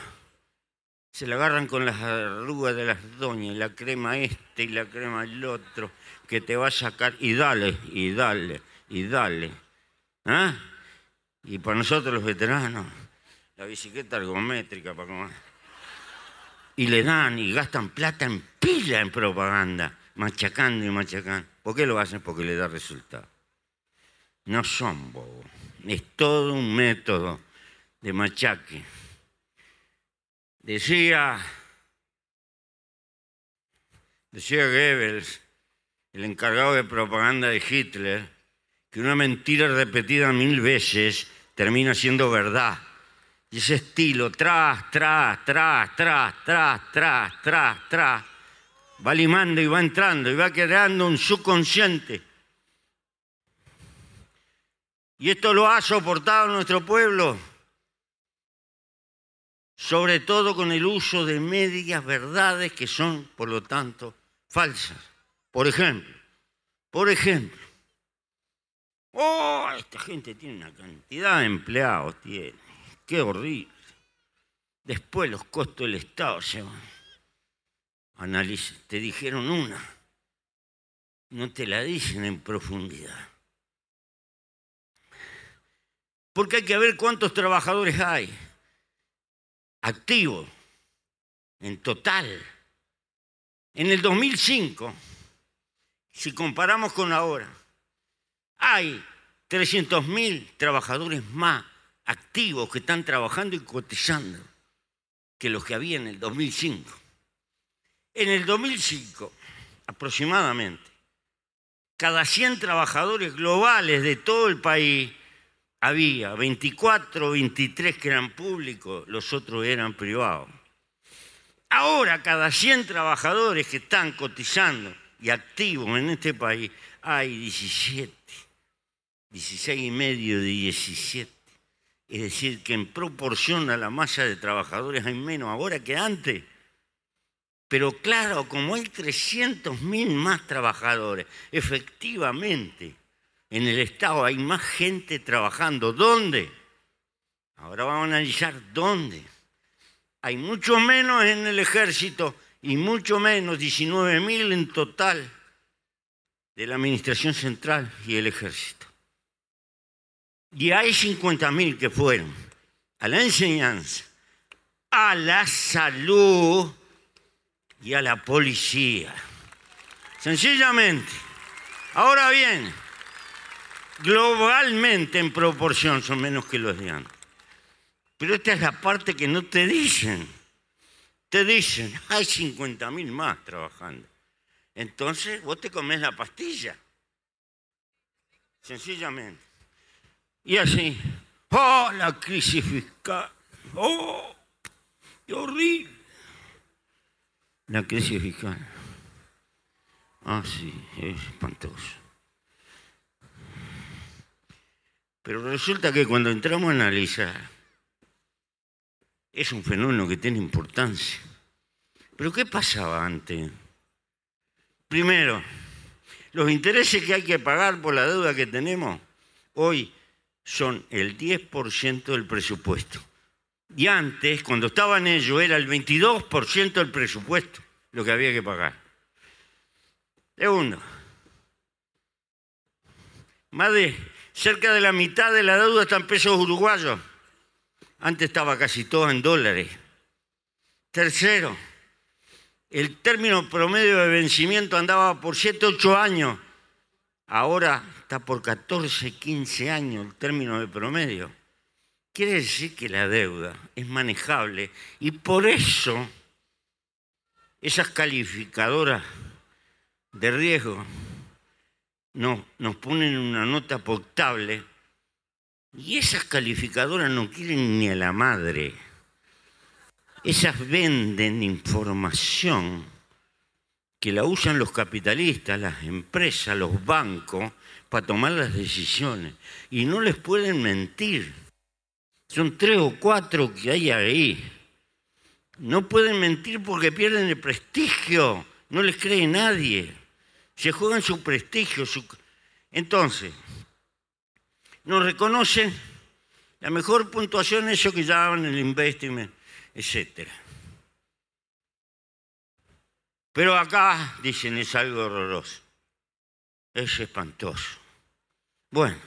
se le agarran con las arrugas de las doñas, la crema este y la crema el otro, que te va a sacar, y dale, y dale, y dale. ¿Ah? Y para nosotros los veteranos, la bicicleta ergométrica para comer. Y le dan y gastan plata en pila en propaganda, machacando y machacando. ¿Por qué lo hacen? Porque le da resultado. No son bobos. Es todo un método de machaque. Decía, decía Goebbels, el encargado de propaganda de Hitler, que una mentira repetida mil veces termina siendo verdad. Y ese estilo, tras, tras, tras, tras, tras, tras, tras, tras, va limando y va entrando y va creando un subconsciente. Y esto lo ha soportado nuestro pueblo, sobre todo con el uso de medias verdades que son, por lo tanto, falsas. Por ejemplo, por ejemplo, Oh, esta gente tiene una cantidad de empleados, tiene. Qué horrible. Después los costos del Estado se van. Te dijeron una. No te la dicen en profundidad. Porque hay que ver cuántos trabajadores hay activos en total. En el 2005, si comparamos con ahora, hay 300.000 trabajadores más activos que están trabajando y cotizando que los que había en el 2005. En el 2005, aproximadamente, cada 100 trabajadores globales de todo el país había 24 23 que eran públicos, los otros eran privados. Ahora, cada 100 trabajadores que están cotizando y activos en este país, hay 17 16 y medio de 17. Es decir, que en proporción a la masa de trabajadores hay menos ahora que antes. Pero claro, como hay 300.000 más trabajadores, efectivamente, en el Estado hay más gente trabajando. ¿Dónde? Ahora vamos a analizar dónde. Hay mucho menos en el ejército y mucho menos, 19.000 en total, de la Administración Central y el ejército. Y hay 50.000 que fueron a la enseñanza, a la salud y a la policía. Sencillamente. Ahora bien, globalmente en proporción son menos que los de antes. Pero esta es la parte que no te dicen. Te dicen, hay 50.000 más trabajando. Entonces vos te comes la pastilla. Sencillamente. Y así, ¡oh, la crisis fiscal! ¡Oh, qué horrible! La crisis fiscal. Ah, sí, es espantoso. Pero resulta que cuando entramos a analizar, es un fenómeno que tiene importancia. Pero ¿qué pasaba antes? Primero, los intereses que hay que pagar por la deuda que tenemos hoy son el 10% del presupuesto. Y antes, cuando estaban ellos, era el 22% del presupuesto lo que había que pagar. Segundo, más de cerca de la mitad de la deuda está en pesos uruguayos. Antes estaba casi todo en dólares. Tercero, el término promedio de vencimiento andaba por 7, 8 años. Ahora está por 14, 15 años el término de promedio. Quiere decir que la deuda es manejable y por eso esas calificadoras de riesgo nos, nos ponen una nota potable y esas calificadoras no quieren ni a la madre. Esas venden información que la usan los capitalistas, las empresas, los bancos, para tomar las decisiones. Y no les pueden mentir. Son tres o cuatro que hay ahí. No pueden mentir porque pierden el prestigio. No les cree nadie. Se juegan su prestigio. Su... Entonces, nos reconocen la mejor puntuación, eso que llaman el investment, etc. Pero acá dicen es algo horroroso, es espantoso. Bueno,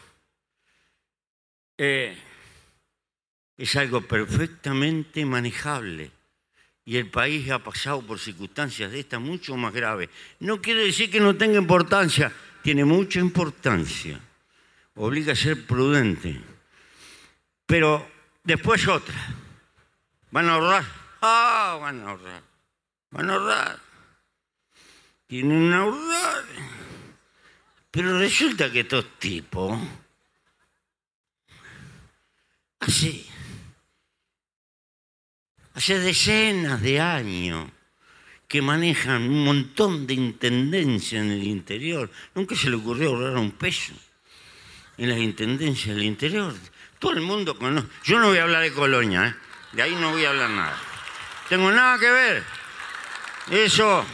eh, es algo perfectamente manejable y el país ha pasado por circunstancias de estas mucho más graves. No quiere decir que no tenga importancia, tiene mucha importancia obliga a ser prudente. Pero después otra. ¿Van a ahorrar? Ah, van a ahorrar. Van a ahorrar. Tienen a ahorrar. Pero resulta que estos tipos, así, hace decenas de años que manejan un montón de intendencia en el interior, nunca se le ocurrió ahorrar un peso en las intendencias del interior. Todo el mundo conoce. Yo no voy a hablar de Colonia, ¿eh? de ahí no voy a hablar nada. Tengo nada que ver. Eso,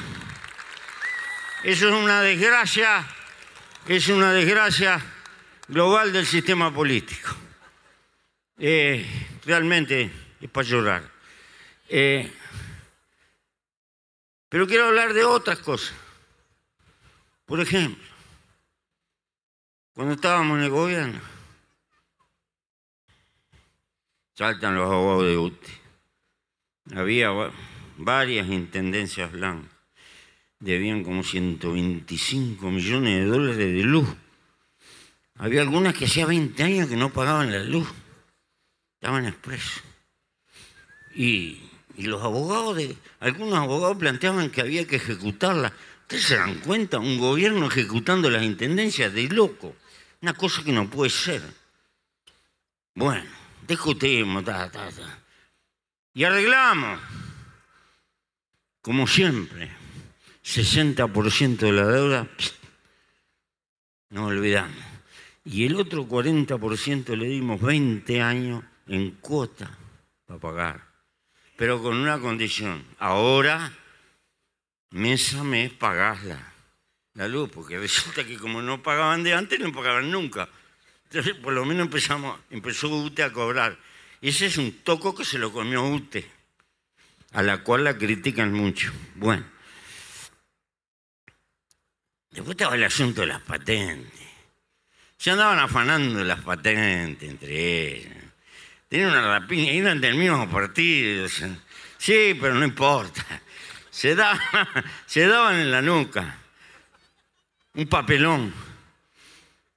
eso es una desgracia, es una desgracia global del sistema político. Eh, realmente es para llorar. Eh, pero quiero hablar de otras cosas. Por ejemplo, cuando estábamos en el gobierno, saltan los abogados de UTI. Había varias intendencias blancas. Debían como 125 millones de dólares de luz. Había algunas que hacía 20 años que no pagaban la luz. Estaban expresos. Y, y los abogados, de, algunos abogados planteaban que había que ejecutarla. ¿Ustedes se dan cuenta? Un gobierno ejecutando las intendencias de loco. Una cosa que no puede ser. Bueno, discutimos, ta, ta, ta. Y arreglamos. Como siempre, 60% de la deuda, no olvidamos. Y el otro 40% le dimos 20 años en cuota para pagar. Pero con una condición. Ahora, mes a mes, pagásla la luz, porque resulta que como no pagaban de antes, no pagaban nunca. Entonces, por lo menos empezamos, empezó UTE a cobrar. Y ese es un toco que se lo comió UTE, a la cual la critican mucho. Bueno. Después estaba el asunto de las patentes. Se andaban afanando las patentes entre ellos. Tenían una rapiña, eran del mismo partido. Sí, pero no importa. Se, se daban en la nuca un papelón.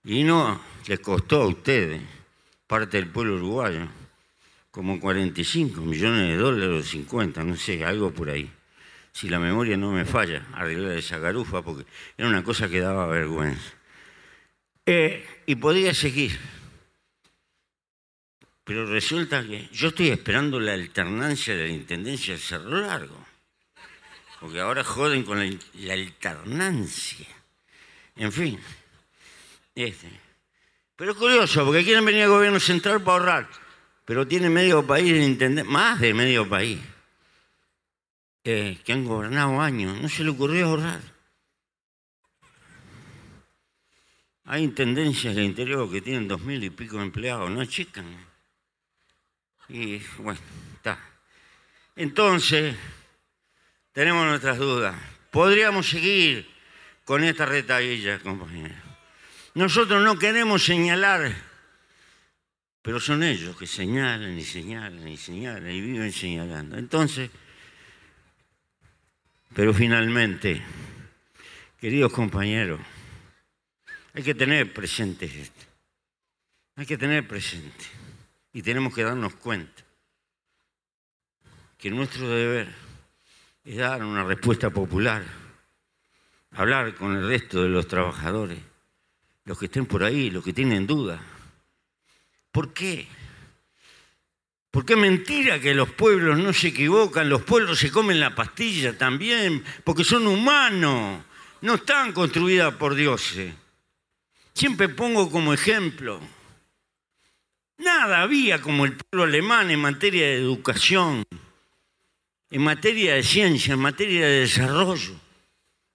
Y no les costó a ustedes, parte del pueblo uruguayo, como 45 millones de dólares o 50, no sé, algo por ahí. Si la memoria no me falla, arreglar esa garufa, porque era una cosa que daba vergüenza. Eh, y podía seguir. Pero resulta que yo estoy esperando la alternancia de la Intendencia de Cerro Largo. Porque ahora joden con la alternancia. En fin. Este. Pero es curioso, porque quieren venir al gobierno central para ahorrar, pero tiene medio país, más de medio país, que han gobernado años, no se le ocurrió ahorrar. Hay intendencias del interior que tienen dos mil y pico de empleados, no chican. Y bueno, está. Entonces, tenemos nuestras dudas. Podríamos seguir con esta retahilla, compañeros. Nosotros no queremos señalar, pero son ellos que señalan y señalan y señalan y viven señalando. Entonces, pero finalmente, queridos compañeros, Hay que tener presente esto. Hay que tener presente. Y tenemos que darnos cuenta que nuestro deber es dar una respuesta popular, hablar con el resto de los trabajadores, los que estén por ahí, los que tienen dudas. ¿Por qué? Porque es mentira que los pueblos no se equivocan, los pueblos se comen la pastilla también, porque son humanos, no están construidas por dioses. Siempre pongo como ejemplo, nada había como el pueblo alemán en materia de educación, en materia de ciencia, en materia de desarrollo,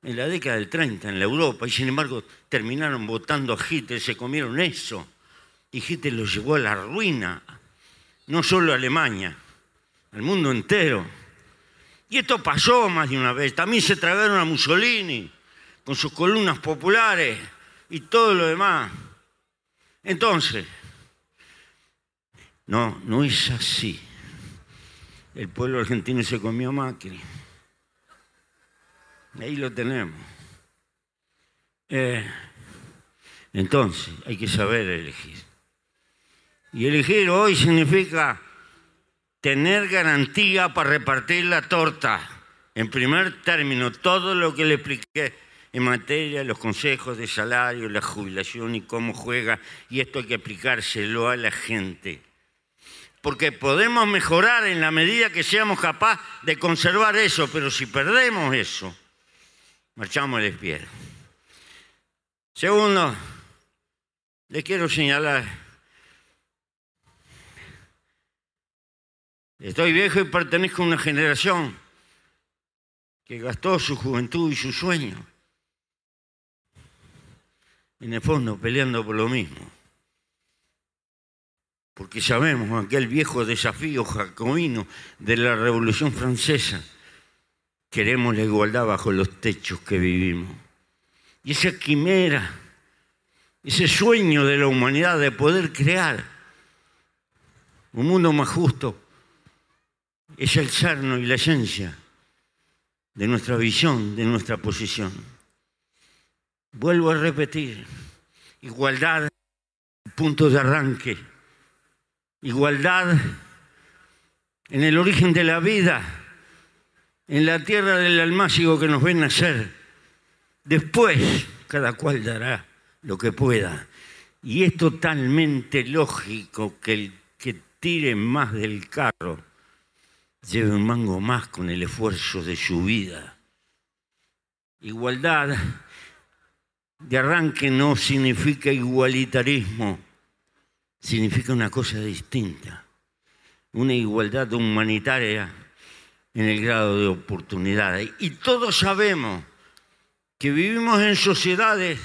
en la década del 30 en la Europa, y sin embargo terminaron votando a Hitler, se comieron eso, y Hitler los llevó a la ruina, no solo a Alemania, al mundo entero. Y esto pasó más de una vez. También se tragaron a Mussolini con sus columnas populares y todo lo demás. Entonces, no, no es así. El pueblo argentino se comió Macri. Ahí lo tenemos. Eh, entonces, hay que saber elegir. Y elegir hoy significa tener garantía para repartir la torta. En primer término, todo lo que le expliqué en materia de los consejos de salario, la jubilación y cómo juega, y esto hay que aplicárselo a la gente. Porque podemos mejorar en la medida que seamos capaces de conservar eso, pero si perdemos eso, marchamos el despido. Segundo, les quiero señalar Estoy viejo y pertenezco a una generación que gastó su juventud y su sueño en el fondo peleando por lo mismo. Porque sabemos aquel viejo desafío jacobino de la Revolución Francesa. Queremos la igualdad bajo los techos que vivimos. Y esa quimera, ese sueño de la humanidad de poder crear un mundo más justo, es el cerno y la esencia de nuestra visión, de nuestra posición. Vuelvo a repetir, igualdad, punto de arranque, igualdad en el origen de la vida, en la tierra del almácigo que nos ven nacer. Después, cada cual dará lo que pueda. Y es totalmente lógico que el que tire más del carro lleve un mango más con el esfuerzo de su vida. Igualdad de arranque no significa igualitarismo, significa una cosa distinta, una igualdad humanitaria en el grado de oportunidades. Y todos sabemos que vivimos en sociedades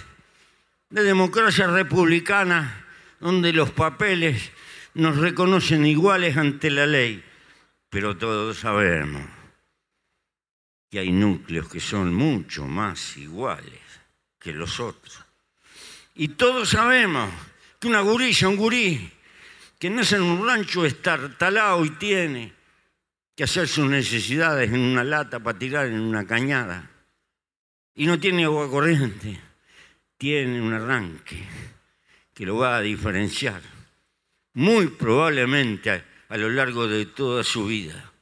de democracia republicana donde los papeles nos reconocen iguales ante la ley pero todos sabemos que hay núcleos que son mucho más iguales que los otros. Y todos sabemos que una gurilla, un gurí, que nace en un rancho estartalado y tiene que hacer sus necesidades en una lata para tirar en una cañada, y no tiene agua corriente, tiene un arranque que lo va a diferenciar. Muy probablemente a lo largo de toda su vida.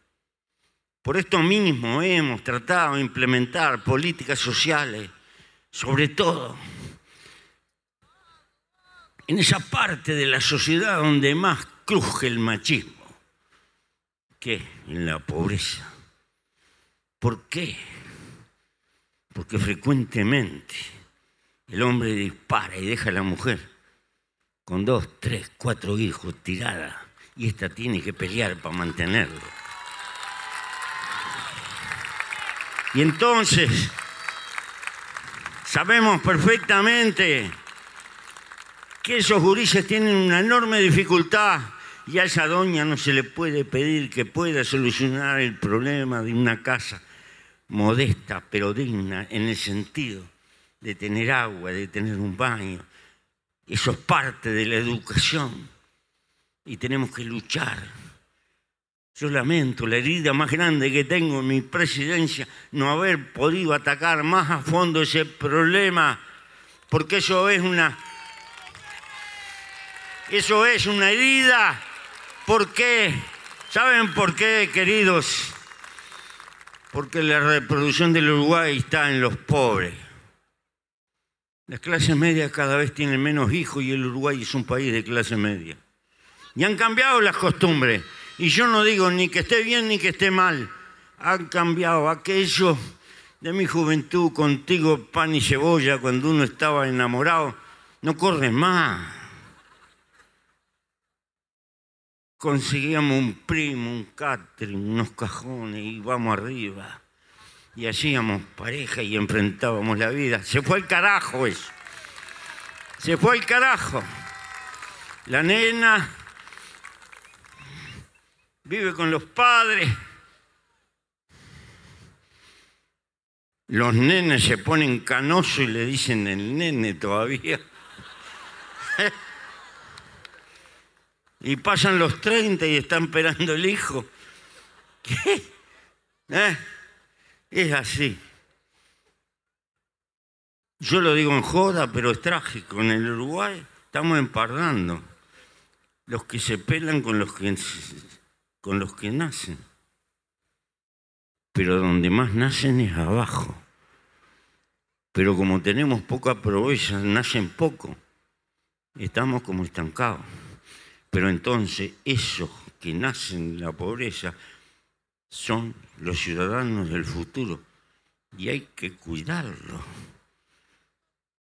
Por esto mismo hemos tratado de implementar políticas sociales, sobre todo en esa parte de la sociedad donde más cruje el machismo, que en la pobreza. ¿Por qué? Porque frecuentemente el hombre dispara y deja a la mujer con dos, tres, cuatro hijos tirada y esta tiene que pelear para mantenerlo. Y entonces, sabemos perfectamente que esos gurises tienen una enorme dificultad y a esa doña no se le puede pedir que pueda solucionar el problema de una casa modesta pero digna en el sentido de tener agua, de tener un baño. Eso es parte de la educación y tenemos que luchar. Yo lamento la herida más grande que tengo en mi presidencia, no haber podido atacar más a fondo ese problema porque eso es una eso es una herida. ¿Por qué? ¿Saben por qué, queridos? Porque la reproducción del Uruguay está en los pobres. Las clases medias cada vez tienen menos hijos y el Uruguay es un país de clase media. Y han cambiado las costumbres. Y yo no digo ni que esté bien ni que esté mal. Han cambiado aquello de mi juventud contigo, pan y cebolla, cuando uno estaba enamorado. No corre más. Conseguíamos un primo, un catering, unos cajones y vamos arriba. Y hacíamos pareja y enfrentábamos la vida. Se fue el carajo eso. Se fue el carajo. La nena vive con los padres. Los nenes se ponen canosos y le dicen el nene todavía. Y pasan los 30 y están esperando el hijo. ¿Qué? ¿Eh? Es así. Yo lo digo en joda, pero es trágico. En el Uruguay estamos empardando los que se pelan con los que, con los que nacen. Pero donde más nacen es abajo. Pero como tenemos poca proeza, nacen poco. Estamos como estancados. Pero entonces esos que nacen en la pobreza son los ciudadanos del futuro y hay que cuidarlos.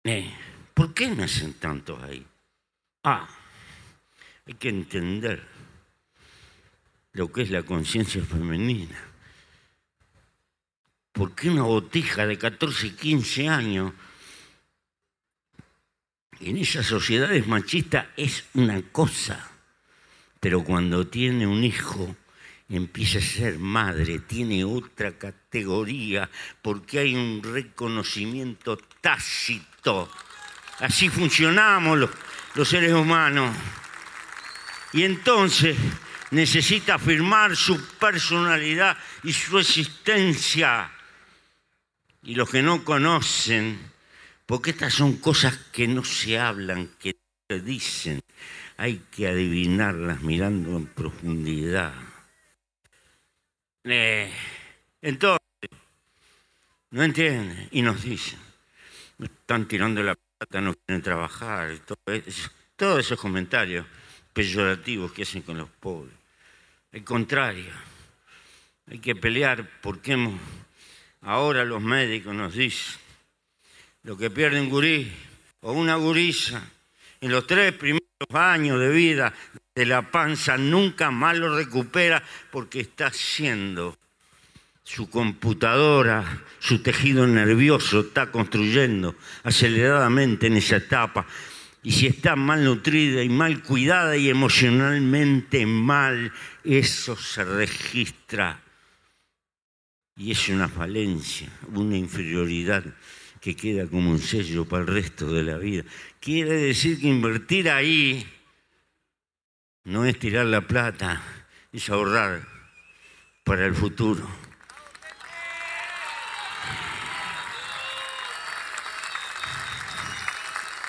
Eh, ¿Por qué nacen tantos ahí? Ah, hay que entender lo que es la conciencia femenina. ¿Por qué una botija de 14, 15 años en esas sociedades machistas es una cosa? Pero cuando tiene un hijo empieza a ser madre, tiene otra categoría, porque hay un reconocimiento tácito. Así funcionamos los, seres humanos. Y entonces necesita afirmar su personalidad y su existencia. Y los que no conocen, porque estas son cosas que no se hablan, que se dicen, hay que adivinarlas mirando en profundidad. Eh, entonces, no entienden y nos dicen, están tirando la plata, no quieren trabajar, todos esos comentarios peyorativos que hacen con los pobres. Al contrario, hay que pelear porque ahora los médicos nos dicen, lo que pierde un gurí o una gurisa en los tres primeros años de vida de la panza nunca más lo recupera porque está haciendo su computadora, su tejido nervioso está construyendo aceleradamente en esa etapa. Y si está mal nutrida y mal cuidada y emocionalmente mal, eso se registra. Y es una falencia, una inferioridad que queda como un sello para el resto de la vida. Quiere decir que invertir ahí no es tirar la plata, es ahorrar para el futuro.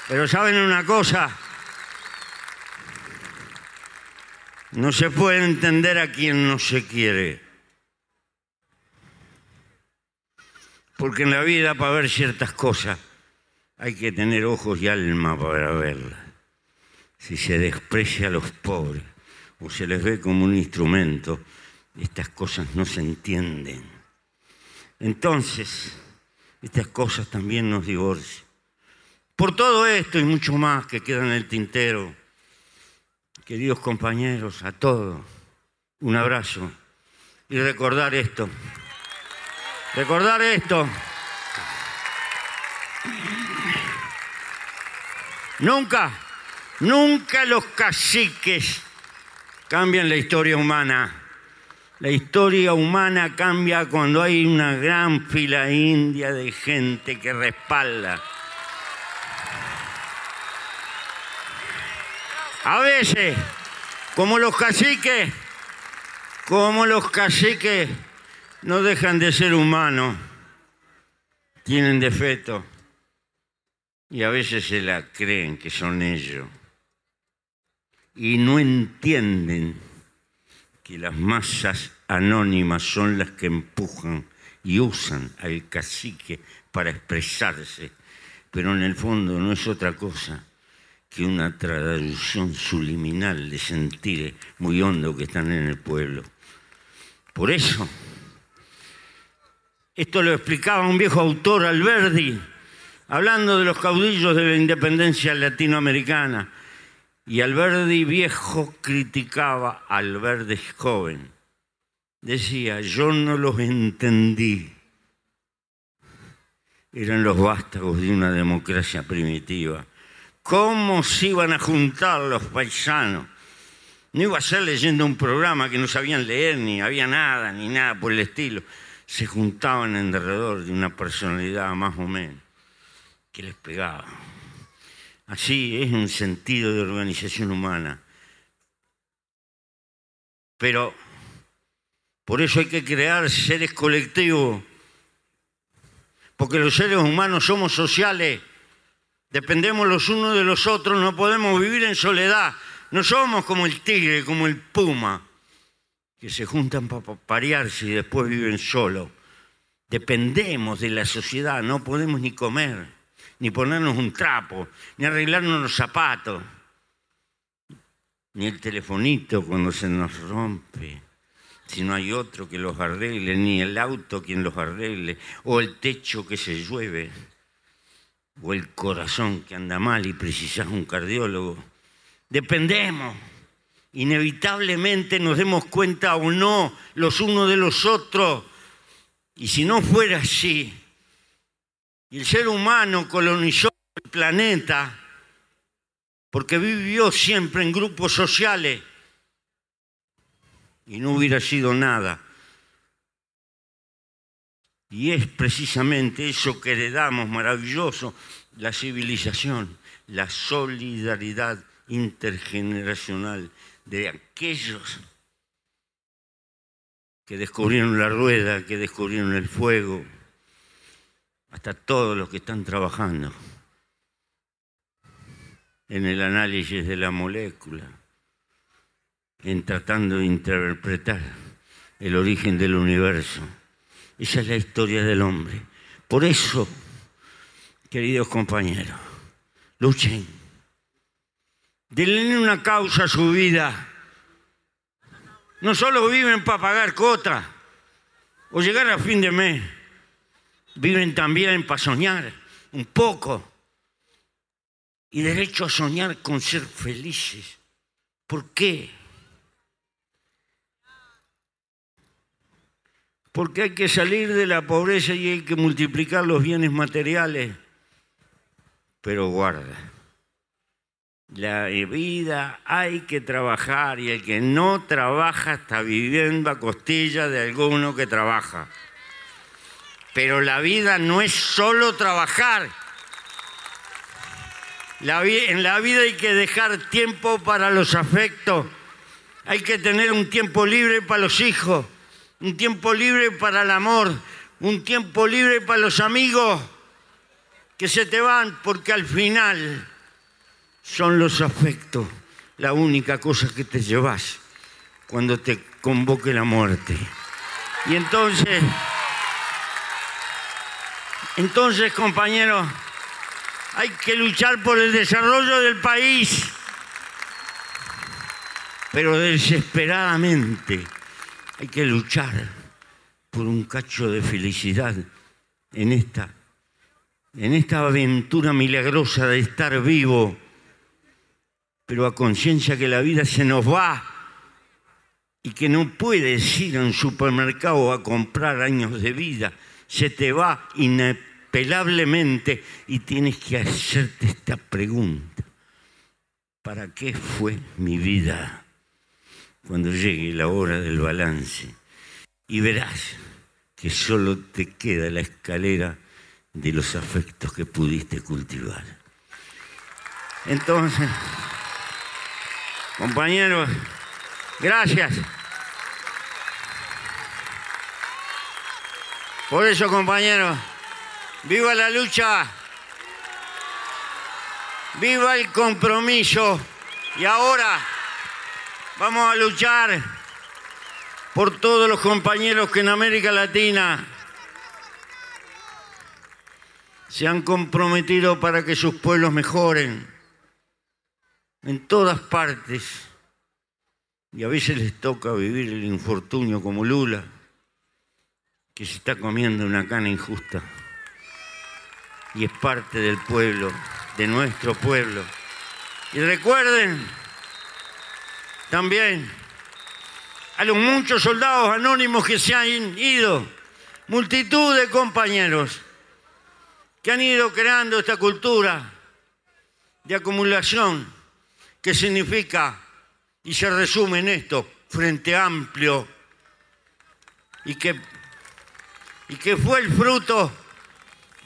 Pero saben una cosa, no se puede entender a quien no se quiere. Porque en la vida para ver ciertas cosas hay que tener ojos y alma para verlas. Si se desprecia a los pobres o se les ve como un instrumento, estas cosas no se entienden. Entonces, estas cosas también nos divorcian. Por todo esto y mucho más que queda en el tintero, queridos compañeros, a todos, un abrazo y recordar esto. Recordar esto. Nunca, nunca los caciques cambian la historia humana. La historia humana cambia cuando hay una gran fila india de gente que respalda. A veces, como los caciques, como los caciques no dejan de ser humanos, tienen defectos. y a veces se la creen que son ellos y no entienden que las masas anónimas son las que empujan y usan al cacique para expresarse, pero en el fondo no es otra cosa que una traducción subliminal de sentir muy hondo que están en el pueblo. Por eso, esto lo explicaba un viejo autor, Alberdi, hablando de los caudillos de la independencia latinoamericana. Y Alberdi viejo criticaba a Alberdi joven. Decía, yo no los entendí. Eran los vástagos de una democracia primitiva. ¿Cómo se iban a juntar los paisanos? No iba a ser leyendo un programa que no sabían leer, ni había nada, ni nada por el estilo. Se juntaban en derredor de una personalidad más o menos que les pegaba. Así es un sentido de organización humana. Pero por eso hay que crear seres colectivos, porque los seres humanos somos sociales, dependemos los unos de los otros, no podemos vivir en soledad, no somos como el tigre, como el puma, que se juntan para parearse y después viven solos. Dependemos de la sociedad, no podemos ni comer ni ponernos un trapo, ni arreglarnos los zapatos, ni el telefonito cuando se nos rompe, si no hay otro que los arregle, ni el auto quien los arregle, o el techo que se llueve, o el corazón que anda mal y precisas un cardiólogo. Dependemos. Inevitablemente nos demos cuenta o no los unos de los otros. Y si no fuera así, el ser humano colonizó el planeta porque vivió siempre en grupos sociales y no hubiera sido nada. Y es precisamente eso que heredamos maravilloso, la civilización, la solidaridad intergeneracional de aquellos que descubrieron la rueda, que descubrieron el fuego, hasta todos los que están trabajando en el análisis de la molécula, en tratando de interpretar el origen del universo. Esa es la historia del hombre. Por eso, queridos compañeros, luchen. Denle una causa a su vida. No solo viven para pagar cota o llegar a fin de mes viven también para soñar un poco y derecho a soñar con ser felices. ¿Por qué? Porque hay que salir de la pobreza y hay que multiplicar los bienes materiales. Pero guarda, la vida hay que trabajar y el que no trabaja está viviendo a costilla de alguno que trabaja. Pero la vida no es solo trabajar. en la vida hay que dejar tiempo para los afectos. Hay que tener un tiempo libre para los hijos, un tiempo libre para el amor, un tiempo libre para los amigos que se te van porque al final son los afectos la única cosa que te llevas cuando te convoque la muerte. Y entonces... Entonces, compañeros, hay que luchar por el desarrollo del país, pero desesperadamente hay que luchar por un cacho de felicidad en esta, en esta aventura milagrosa de estar vivo, pero a conciencia que la vida se nos va y que no puedes ir a un supermercado a comprar años de vida, se te va inevitablemente pelablemente y tienes que hacerte esta pregunta. ¿Para qué fue mi vida cuando llegue la hora del balance? Y verás que solo te queda la escalera de los afectos que pudiste cultivar. Entonces, compañeros, gracias. Por eso, compañeros, ¡Viva la lucha! Viva el compromiso. Y ahora vamos a luchar por todos los compañeros que en América Latina se han comprometido para que sus pueblos mejoren en todas partes. Y a veces les toca vivir el infortunio como Lula, que se está comiendo una cana injusta. Y es parte del pueblo, de nuestro pueblo. Y recuerden también a los muchos soldados anónimos que se han ido, multitud de compañeros que han ido creando esta cultura de acumulación que significa, y se resume en esto, frente amplio, y que, y que fue el fruto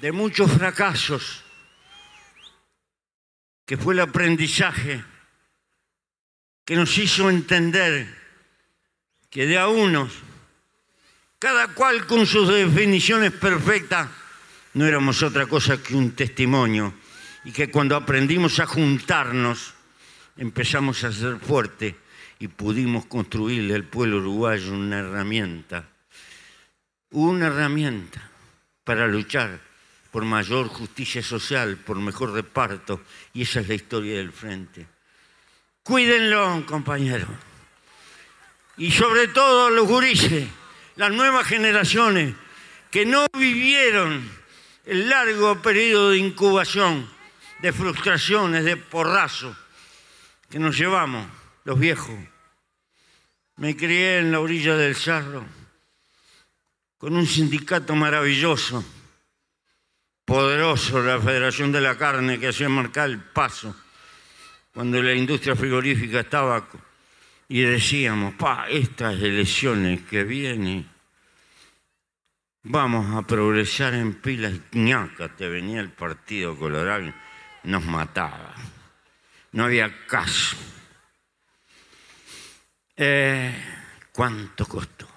de muchos fracasos, que fue el aprendizaje que nos hizo entender que de a unos, cada cual con sus definiciones perfectas, no éramos otra cosa que un testimonio. Y que cuando aprendimos a juntarnos empezamos a ser fuertes y pudimos construirle al pueblo uruguayo una herramienta, una herramienta para luchar por mayor justicia social, por mejor reparto, y esa es la historia del frente. Cuídenlo, compañeros. Y sobre todo los gurises, las nuevas generaciones que no vivieron el largo periodo de incubación, de frustraciones, de porrazo que nos llevamos los viejos. Me crié en la orilla del Cerro con un sindicato maravilloso, poderoso, la Federación de la Carne, que hacía marcar el paso cuando la industria frigorífica estaba y decíamos, pa, estas elecciones que vienen Vamos a progresar en pilas ñaca, te venía el Partido Colorado, nos mataba. No había caso. Eh, ¿Cuánto costó?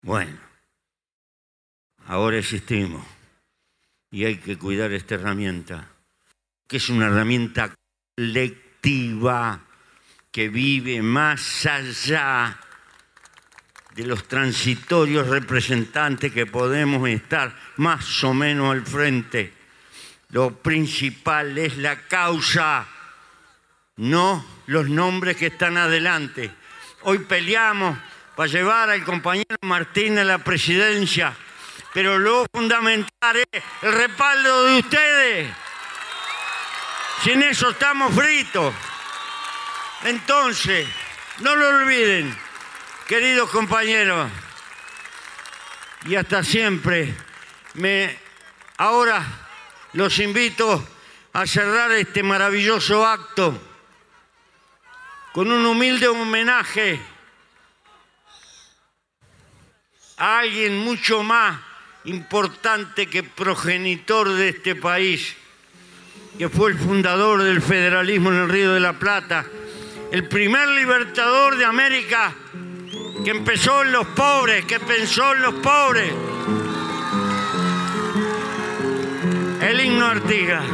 Bueno, ahora existimos y hay que cuidar esta herramienta, que es una herramienta colectiva que vive más allá de los transitorios representantes que podemos estar más o menos al frente. Lo principal es la causa, no los nombres que están adelante. Hoy peleamos para llevar al compañero Martín a la presidencia, pero lo fundamental es el respaldo de ustedes. Sin eso estamos fritos. Entonces, no lo olviden. Queridos compañeros, y hasta siempre, ahora los invito a cerrar este maravilloso acto con un humilde homenaje a alguien mucho más importante que progenitor de este país, que fue el fundador del federalismo en el Río de la Plata, el primer libertador de América que empezó en los pobres, que pensó en los pobres. El himno Artigas.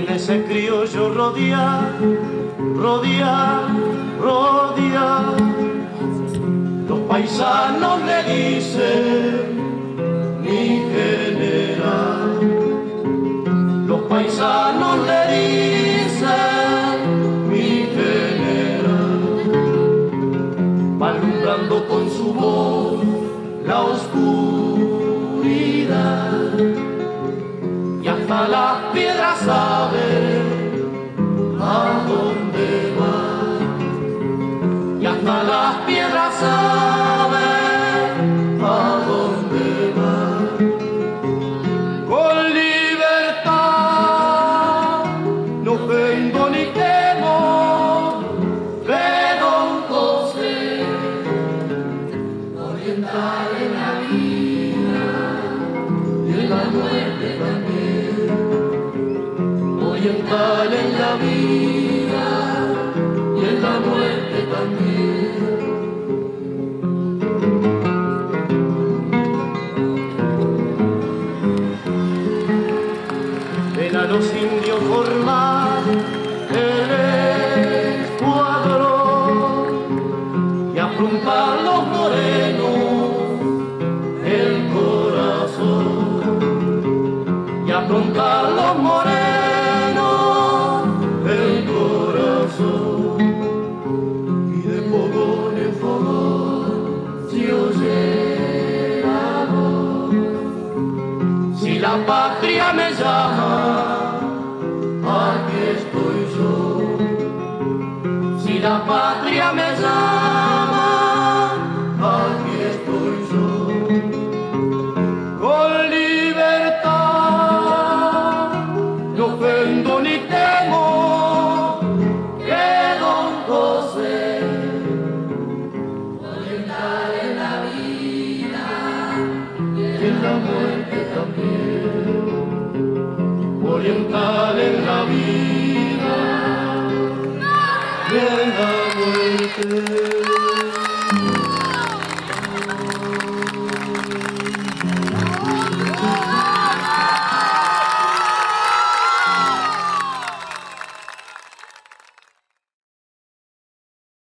En ese criollo rodea, rodea, rodea. Los paisanos le dicen, mi general. Los paisanos le dicen, con su voz la oscuridad y hasta las piedras saben